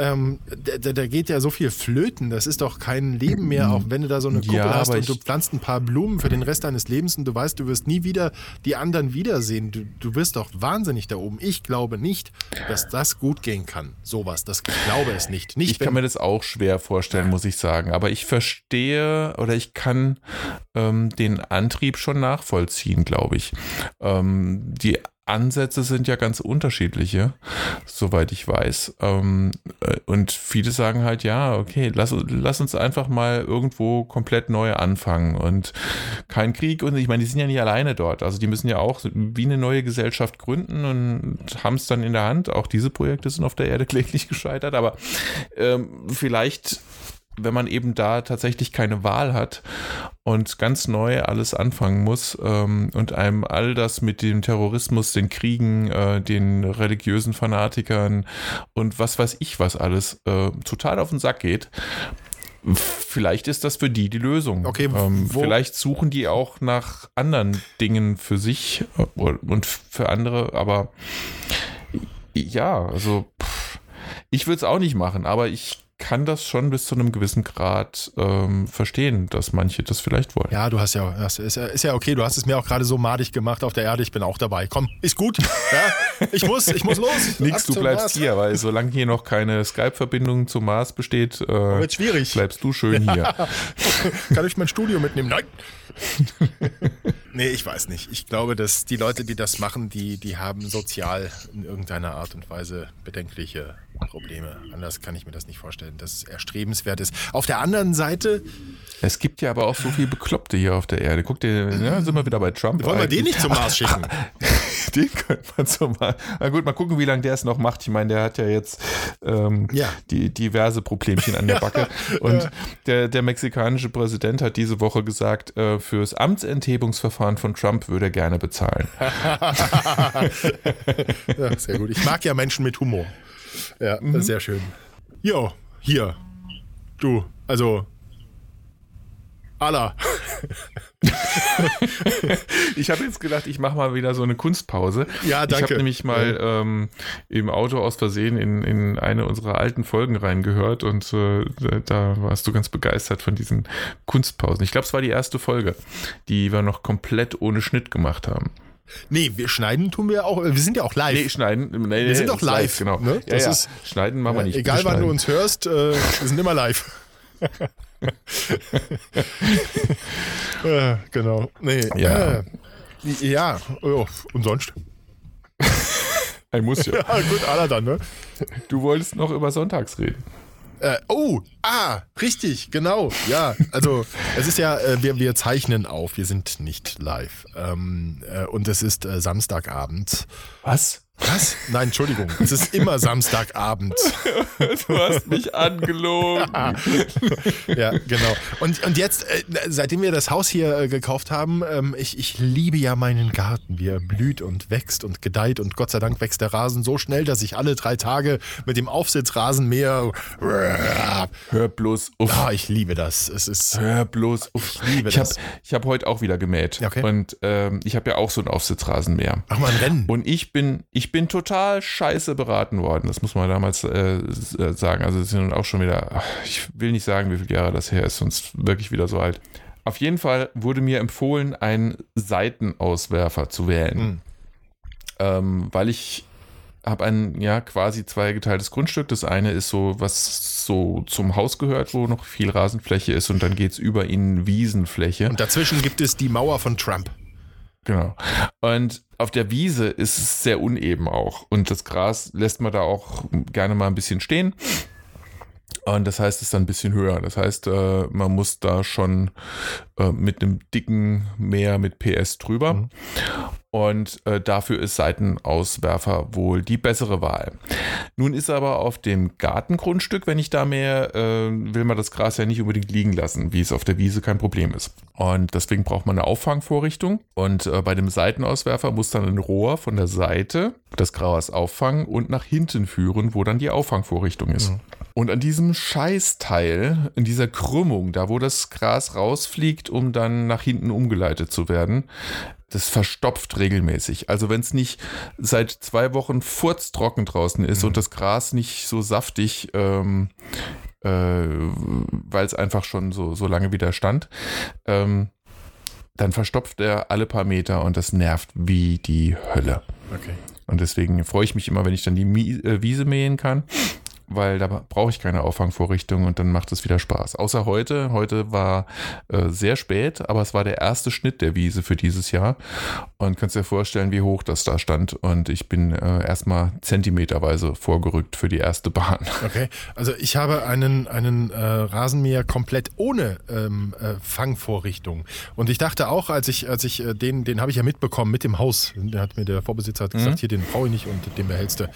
ähm, da, da, geht ja so viel flöten. Das ist doch kein Leben mehr, auch wenn du da so eine Kuppel ja, hast und du pflanzt ein paar Blumen für den Rest deines Lebens und du weißt, du wirst nie wieder die anderen wiedersehen. Du, du wirst doch wahnsinnig da oben. Ich glaube nicht, dass das gut gehen kann. Sowas. Das ich glaube es nicht. nicht ich kann mir das auch schwer vorstellen, muss ich sagen. Aber ich verstehe oder ich kann ähm, den Antrieb schon nachvollziehen, glaube ich. Ähm, die Ansätze sind ja ganz unterschiedliche, soweit ich weiß. Ähm, äh, und viele sagen halt, ja, okay, lass, lass uns einfach mal irgendwo komplett neu anfangen und kein Krieg. Und ich meine, die sind ja nicht alleine dort. Also die müssen ja auch wie eine neue Gesellschaft gründen und haben es dann in der Hand. Auch diese Projekte sind auf der Erde kläglich gescheitert. Aber ähm, vielleicht wenn man eben da tatsächlich keine Wahl hat und ganz neu alles anfangen muss ähm, und einem all das mit dem Terrorismus, den Kriegen, äh, den religiösen Fanatikern und was weiß ich was alles äh, total auf den Sack geht, vielleicht ist das für die die Lösung. Okay, ähm, vielleicht suchen die auch nach anderen Dingen für sich äh, und für andere, aber ja, also pff, ich würde es auch nicht machen, aber ich kann das schon bis zu einem gewissen Grad ähm, verstehen, dass manche das vielleicht wollen. Ja, du hast ja, das ist, ja- ist ja okay, du hast es mir auch gerade so madig gemacht auf der Erde, ich bin auch dabei. Komm, ist gut. Ja, ich muss, ich muss los. Nix, du bleibst Mars. hier, weil solange hier noch keine Skype-Verbindung zum Mars besteht, äh, Wird schwierig. bleibst du schön hier. Kann ich mein Studio mitnehmen? Nein. nee, ich weiß nicht. Ich glaube, dass die Leute, die das machen, die, die haben sozial in irgendeiner Art und Weise bedenkliche Probleme. Anders kann ich mir das nicht vorstellen, dass es erstrebenswert ist. Auf der anderen Seite, Es gibt ja aber auch so viel Bekloppte hier auf der Erde. Guck dir, ja, sind wir wieder bei Trump. wollen wir den nicht zum Mars schicken? Den könnte man zum Mars. Na gut, mal gucken, wie lange der es noch macht. Ich meine, der hat ja jetzt ähm, Ja. die diverse Problemchen an der Backe. Und der, der mexikanische Präsident hat diese Woche gesagt, äh, fürs Amtsenthebungsverfahren von Trump würde er gerne bezahlen. Ja, sehr gut. Ich mag ja Menschen mit Humor. Ja, Mhm. sehr schön. Jo, hier. Du, also. Allah. Ich habe jetzt gedacht, ich mache mal wieder so eine Kunstpause. Ja, Ich danke. habe nämlich mal ähm, im Auto aus Versehen in, in eine unserer alten Folgen reingehört und äh, da- warst du ganz begeistert von diesen Kunstpausen. Ich glaube, es war die erste Folge, die wir noch komplett ohne Schnitt gemacht haben. Nee, wir schneiden tun wir auch. Wir sind ja auch live. Nee, schneiden. Nee, Wir sind doch ist live, genau. ne? Ja, Das ja. ist- schneiden machen wir nicht. Egal wann du uns hörst, äh, wir sind immer live. äh, genau. Nee, Ja. Äh, ja, oh, und sonst? Ich muss ja. Ah, gut, Allah dann, ne? Du wolltest noch über Sonntags reden. Äh, oh, ah, richtig, genau. Ja, also es ist ja, äh, wir, wir zeichnen auf, wir sind nicht live. Ähm, äh, und es ist äh, Samstagabend. Was? Was? Nein, Entschuldigung, es ist immer Samstagabend. Du hast mich angelogen. Ja, genau. Und, und jetzt, äh, seitdem wir das Haus hier äh, gekauft haben, ähm, ich, ich liebe ja meinen Garten, wie er blüht und wächst und gedeiht und Gott sei Dank wächst der Rasen so schnell, dass ich alle drei Tage mit dem Aufsitzrasenmäher. Hör bloß auf. Ah, ich liebe das. Es ist. Hör bloß auf. Ich liebe Ich habe das. ich hab heute auch wieder gemäht. Okay. Und ähm, ich habe ja auch so einen Aufsitzrasenmäher. Mach mal ein Rennen. Und ich bin, ich bin total scheiße beraten worden. Das muss man damals äh, äh, sagen. Also es sind auch schon wieder, ach, ich will nicht sagen, wie viele Jahre das her ist, sonst wirklich wieder so alt. Auf jeden Fall wurde mir empfohlen, einen Seitenauswerfer zu wählen. Hm. Ähm, weil ich habe ein ja quasi zweigeteiltes Grundstück. Das eine ist so, was so zum Haus gehört, wo noch viel Rasenfläche ist und dann geht es über in Wiesenfläche. Und dazwischen gibt es die Mauer von Trump. Genau. Und auf der Wiese ist es sehr uneben auch. Und das Gras lässt man da auch gerne mal ein bisschen stehen. Und das heißt, es ist dann ein bisschen höher. Das heißt, äh, man muss da schon äh, mit einem dicken Mäher mit PS drüber. Mhm. Und äh, dafür ist Seitenauswerfer wohl die bessere Wahl. Nun ist aber auf dem Gartengrundstück, wenn ich da mehr, äh, will man das Gras ja nicht unbedingt liegen lassen, wie es auf der Wiese kein Problem ist. Und deswegen braucht man eine Auffangvorrichtung. Und äh, bei dem Seitenauswerfer muss dann ein Rohr von der Seite das Gras auffangen und nach hinten führen, wo dann die Auffangvorrichtung ist. Und an diesem Scheißteil, in dieser Krümmung, da wo das Gras rausfliegt, um dann nach hinten umgeleitet zu werden, das verstopft regelmäßig. Also wenn es nicht seit zwei Wochen furztrocken draußen ist und das Gras nicht so saftig, ähm, äh, weil es einfach schon so, so lange wieder stand, ähm, dann verstopft er alle paar Meter und das nervt wie die Hölle. Okay. Und deswegen freue ich mich immer, wenn ich dann die äh, Wiese mähen kann, weil da brauche ich keine Auffangvorrichtung und dann macht es wieder Spaß. Außer heute. Heute war äh, sehr spät, aber es war der erste Schnitt der Wiese für dieses Jahr. Und kannst dir vorstellen, wie hoch das da stand. Und ich bin äh, erstmal zentimeterweise vorgerückt für die erste Bahn. Okay. Also ich habe einen, einen äh, Rasenmäher komplett ohne ähm, äh, Fangvorrichtung. Und ich dachte auch, als ich, als ich äh, den, den habe ich ja mitbekommen mit dem Haus. Der hat mir der Vorbesitzer hat gesagt, hier den brauche ich nicht und den behältst du.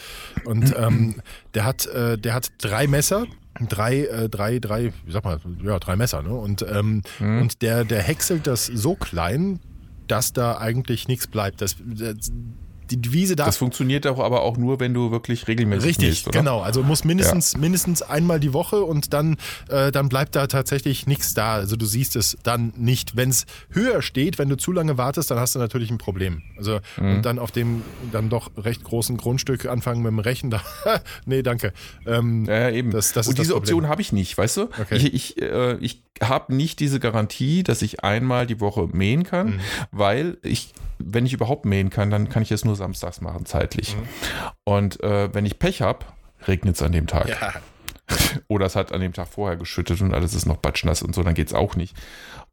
Und ähm, der hat, äh, der hat drei Messer. Drei, äh, drei, drei, wie sag mal, ja, drei Messer, ne? Und, ähm, und der, der häckselt das so klein, dass da eigentlich nichts bleibt. Das, das, die Devise darf Das funktioniert auch aber auch nur, wenn du wirklich regelmäßig Richtig, mähst, oder? genau. Also muss mindestens, mindestens einmal die Woche und dann, äh, dann bleibt da tatsächlich nichts da. Also du siehst es dann nicht. Wenn es höher steht, wenn du zu lange wartest, dann hast du natürlich ein Problem. Also Mhm. und dann auf dem dann doch recht großen Grundstück anfangen mit dem Rechen. Da, nee, danke. Ähm, Ja, ja, eben. Das- das und das diese. Option habe ich nicht, weißt du? Okay. Ich, ich, äh, ich habe nicht diese Garantie, dass ich einmal die Woche mähen kann, Mhm. weil ich, wenn ich überhaupt mähen kann, dann kann ich es nur samstags machen, zeitlich. Mhm. Und äh, wenn ich Pech habe, regnet es an dem Tag. ja. Oder es hat an dem Tag vorher geschüttet und alles ist noch batschnass und so, dann geht es auch nicht.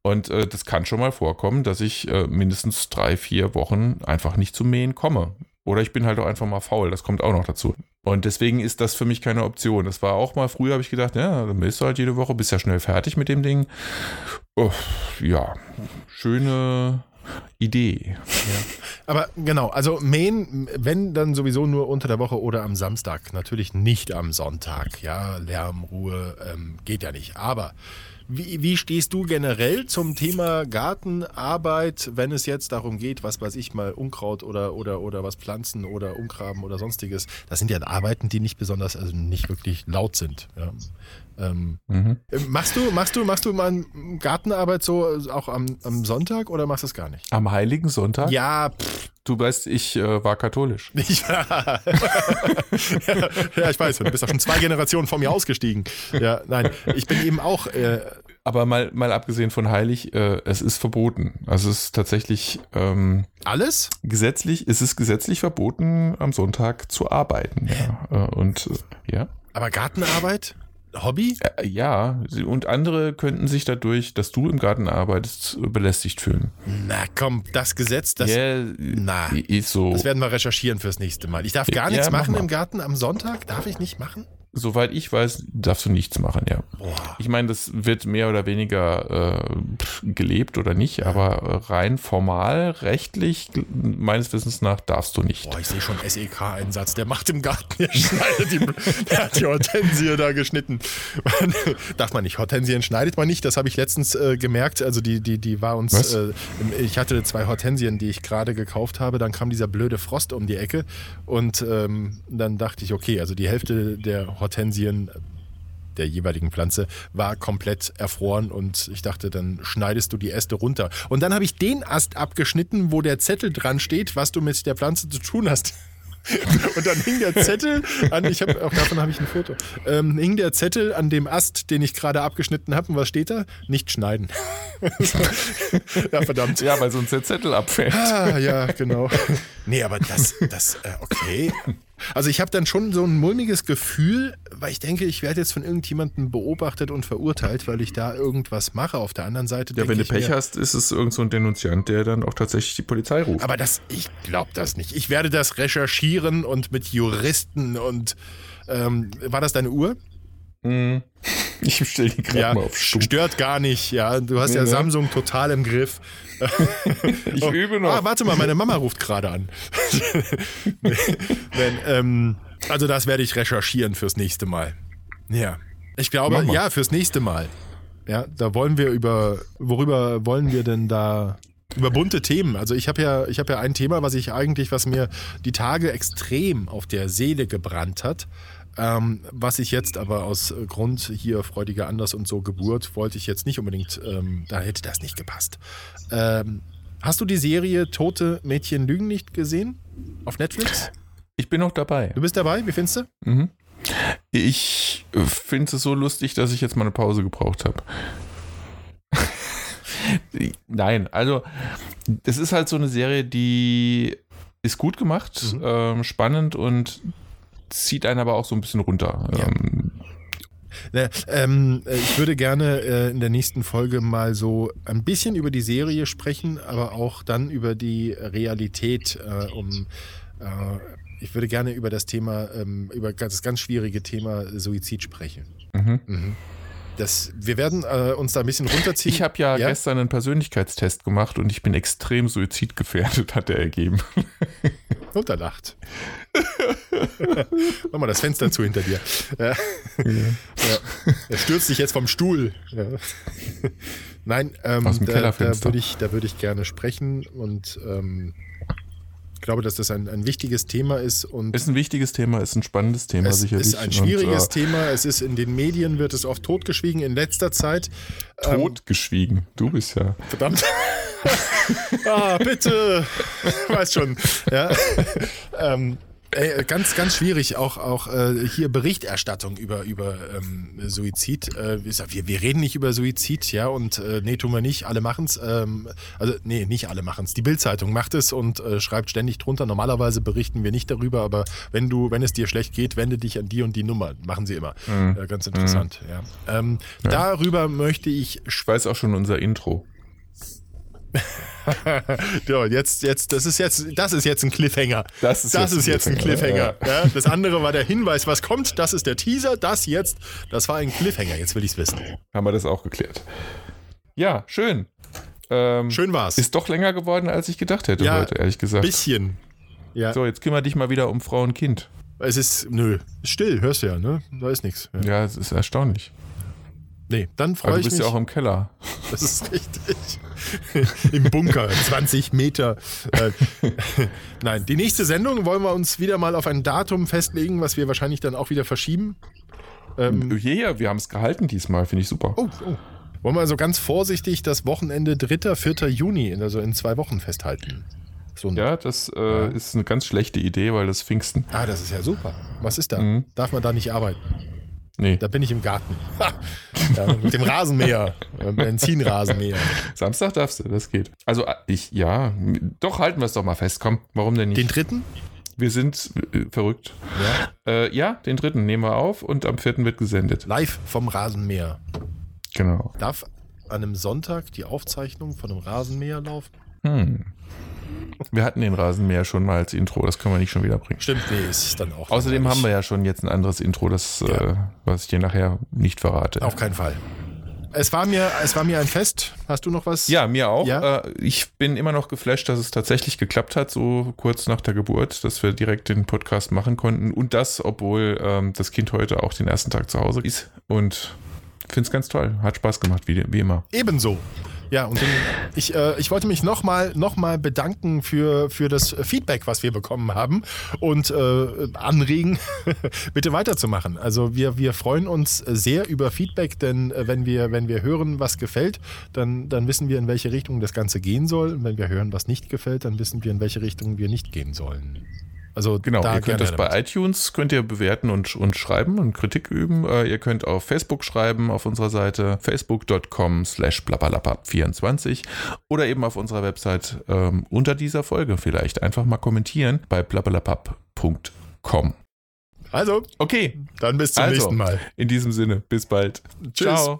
Und äh, das kann schon mal vorkommen, dass ich äh, mindestens drei, vier Wochen einfach nicht zum Mähen komme. Oder ich bin halt auch einfach mal faul, das kommt auch noch dazu. Und deswegen ist das für mich keine Option. Das war auch mal früher, habe ich gedacht, ja, dann mähst du halt jede Woche, bist ja schnell fertig mit dem Ding. Uff, ja, schöne Idee. Aber genau, also mähen, wenn dann sowieso nur unter der Woche oder am Samstag. Natürlich nicht am Sonntag. Ja, Lärm, Ruhe, ähm, geht ja nicht. Aber wie, wie stehst du generell zum Thema Gartenarbeit, wenn es jetzt darum geht, was weiß ich mal, Unkraut oder, oder, oder was pflanzen oder umgraben oder sonstiges? Das sind ja Arbeiten, die nicht besonders, also nicht wirklich laut sind. Ja. Ähm, Mhm. machst du, machst du, machst du mal Gartenarbeit so äh, auch am, am Sonntag oder machst du es gar nicht? Am Heiligen Sonntag? Ja, pff, Du weißt, ich äh, war katholisch. Ich, ja, ich weiß, du bist doch schon zwei Generationen von mir ausgestiegen. Ja, nein, ich bin eben auch. Äh, Aber mal, mal abgesehen von heilig, äh, es ist verboten. Also es ist tatsächlich ähm, alles? gesetzlich, es ist gesetzlich verboten, am Sonntag zu arbeiten. Ja. Äh, und äh, ja. Aber Gartenarbeit? Hobby? Äh, ja, und andere könnten sich dadurch, dass du im Garten arbeitest, belästigt fühlen. Na komm, das Gesetz, das, ja, na. ist so. das werden wir recherchieren fürs nächste Mal. Ich darf gar Ja, nichts mach machen mal. im Garten am Sonntag? Darf ich nicht machen? Soweit ich weiß, darfst du nichts machen, ja. Boah. Ich meine, das wird mehr oder weniger äh, gelebt oder nicht, aber rein formal, rechtlich, meines Wissens nach, darfst du nicht. Boah, ich sehe schon SEK-Einsatz. Der macht im Garten, der schneidet die, der hat die Hortensie da geschnitten. Darf man nicht. Hortensien schneidet man nicht. Das habe ich letztens äh, gemerkt. Also die, die, die war uns. Äh, ich hatte zwei Hortensien, die ich gerade gekauft habe. Dann kam dieser blöde Frost um die Ecke. Und ähm, dann dachte ich, okay, also die Hälfte der Hortensien der jeweiligen Pflanze war komplett erfroren und ich dachte, dann schneidest du die Äste runter. Und dann habe ich den Ast abgeschnitten, wo der Zettel dran steht, was du mit der Pflanze zu tun hast. Und dann hing der Zettel an, ich habe auch davon habe ich ein Foto, ähm, hing der Zettel an dem Ast, den ich gerade abgeschnitten habe. Und was steht da? Nicht schneiden. ja, verdammt. Ja, weil sonst der Zettel abfällt. Ah, ja, genau. Nee, aber das, das, äh, okay. Also ich habe dann schon so ein mulmiges Gefühl, weil ich denke, ich werde jetzt von irgendjemandem beobachtet und verurteilt, weil ich da irgendwas mache. Auf der anderen Seite Ja, wenn du Pech mir, hast, ist es irgend so ein Denunziant, der dann auch tatsächlich die Polizei ruft. aber das, ich glaube das nicht. Ich werde das recherchieren und mit Juristen und ähm, war das deine Uhr? Hm. Ich stelle die gerade Ja, mal auf Stumm. stört gar nicht. Ja, du hast Nee, ja ne? Samsung total im Griff. Ich übe noch. Ah, warte mal, meine Mama ruft gerade an. Nein, ähm, also das werde ich recherchieren fürs nächste Mal. Ja. Ich glaube, ja, fürs nächste Mal. Ja, da wollen wir über, worüber wollen wir denn da über bunte Themen. Also ich habe ja, ich habe ja ein Thema, was ich eigentlich, was mir die Tage extrem auf der Seele gebrannt hat. Ähm, was ich jetzt aber aus Grund hier freudiger Anders und so Geburt wollte ich jetzt nicht unbedingt, ähm, da hätte das nicht gepasst. Ähm, hast du die Serie Tote Mädchen lügen nicht gesehen? Auf Netflix? Ich bin noch dabei. Du bist dabei, wie findest du? Mhm. Ich finde es so lustig, dass ich jetzt mal eine Pause gebraucht habe. Nein, also es ist halt so eine Serie, die ist gut gemacht, Mhm. ähm, spannend und zieht einen aber auch so ein bisschen runter. Ja. Ähm, Ne, ähm, äh, ich würde gerne äh, in der nächsten Folge mal so ein bisschen über die Serie sprechen, aber auch dann über die Realität. Äh, um, äh, ich würde gerne über das Thema, ähm, über das ganz schwierige Thema Suizid sprechen. mhm. Mhm. Das, wir werden äh, uns da ein bisschen runterziehen. Ich habe ja, Ja? gestern einen Persönlichkeitstest gemacht und ich bin extrem suizidgefährdet, hat er ergeben. Runterlacht. Mach mal das Fenster zu hinter dir. Ja. Ja. Er stürzt sich jetzt vom Stuhl. Nein, ähm, Aus dem da, da würde ich, da würde ich gerne sprechen und ähm, Ich glaube, dass das ein, ein wichtiges Thema ist und Ist ein wichtiges Thema, ist ein spannendes Thema es sicherlich. ist ein schwieriges und, äh, Thema. Es ist in den Medien wird es oft totgeschwiegen in letzter Zeit. Ähm, Totgeschwiegen. Du bist ja. Verdammt. ah, bitte. Weiß schon. Ja. ähm, ey, ganz, ganz schwierig, auch, auch äh, hier Berichterstattung über, über ähm, Suizid. Äh, wie gesagt, wir, wir reden nicht über Suizid, ja, und äh, nee, tun wir nicht, alle machen's. Ähm, also, nee, nicht alle machen's. Die Bildzeitung macht es und äh, schreibt ständig drunter. Normalerweise berichten wir nicht darüber, aber wenn du, wenn es dir schlecht geht, wende dich an die und die Nummer. Machen sie immer. Äh, ganz interessant, ja. Ähm, Darüber möchte ich Ich weiß auch schon unser Intro. Ja, jetzt, jetzt, das ist jetzt, das ist jetzt ein Cliffhanger. Das ist das jetzt ist ein jetzt ein Cliffhanger, Cliffhanger. Ja, das andere war der Hinweis, was kommt. Das ist der Teaser. Das jetzt, das war ein Cliffhanger. Jetzt will ich es wissen. Haben wir das auch geklärt. Ja, schön. Ähm, Schön war's. Ist doch länger geworden, als ich gedacht hätte Ja, heute, ehrlich gesagt. bisschen. Ja, So, jetzt kümmere dich mal wieder um Frau und Kind. es ist, nö, ist still, hörst du ja, ne? Da ist nichts. Ja. Ja, es ist erstaunlich. Nee, dann Aber freue du ich bist mich. ja auch im Keller. Das ist richtig. Im Bunker, 20 Meter. Äh, Nein, die nächste Sendung wollen wir uns wieder mal auf ein Datum festlegen, was wir wahrscheinlich dann auch wieder verschieben. Ähm, Ja, ja, wir haben es gehalten diesmal, finde ich super. Oh, oh. Wollen wir also ganz vorsichtig das Wochenende 3., 4. Juni, also in zwei Wochen festhalten. So Ja, das äh, ist eine ganz schlechte Idee, weil das Pfingsten. Ah, das ist ja super. Was ist da? Mhm. Darf man da nicht arbeiten? Nee, Da bin ich im Garten. Ja, mit dem Rasenmäher. äh, Benzinrasenmäher. Samstag darfst du, das geht. Also äh, ich, ja, doch halten wir es doch mal fest. Komm, warum denn nicht? Den dritten? wir sind äh, verrückt. Ja. Äh, ja, den dritten nehmen wir auf und am vierten wird gesendet. Live vom Rasenmäher. Genau. Darf an einem Sonntag die Aufzeichnung von einem Rasenmäher laufen? Hm. Wir hatten den Rasenmäher schon mal als Intro, das können wir nicht schon wieder bringen. Stimmt, nee, ist es dann auch. Außerdem haben wir ja schon jetzt ein anderes Intro, das, Ja. äh, was ich dir nachher nicht verrate. Auf keinen Fall. Es war, mir, es war mir ein Fest. Hast du noch was? Ja, mir auch. Ja? Äh, ich bin immer noch geflasht, dass es tatsächlich geklappt hat, so kurz nach der Geburt, dass wir direkt den Podcast machen konnten. Und das, obwohl ähm, das Kind heute auch den ersten Tag zu Hause ist. Und finde es ganz toll. Hat Spaß gemacht, wie, wie immer. Ebenso. Ja, und den, ich, äh, ich wollte mich nochmal noch mal bedanken für, für das Feedback, was wir bekommen haben und äh, anregen, bitte weiterzumachen. Also wir, wir freuen uns sehr über Feedback, denn äh, wenn wir, wenn wir hören, was gefällt, dann, dann wissen wir, in welche Richtung das Ganze gehen soll. Und wenn wir hören, was nicht gefällt, dann wissen wir, in welche Richtung wir nicht gehen sollen. Also Genau, da ihr könnt das bei iTunes, könnt ihr bewerten und, und schreiben und Kritik üben. Äh, ihr könnt auf Facebook schreiben, auf unserer Seite facebook.com slash blablabla24 oder eben auf unserer Website ähm, unter dieser Folge vielleicht einfach mal kommentieren bei blablabla.com. Also, Okay, dann bis zum Also. nächsten Mal. in diesem Sinne, bis bald. Tschüss. Ciao.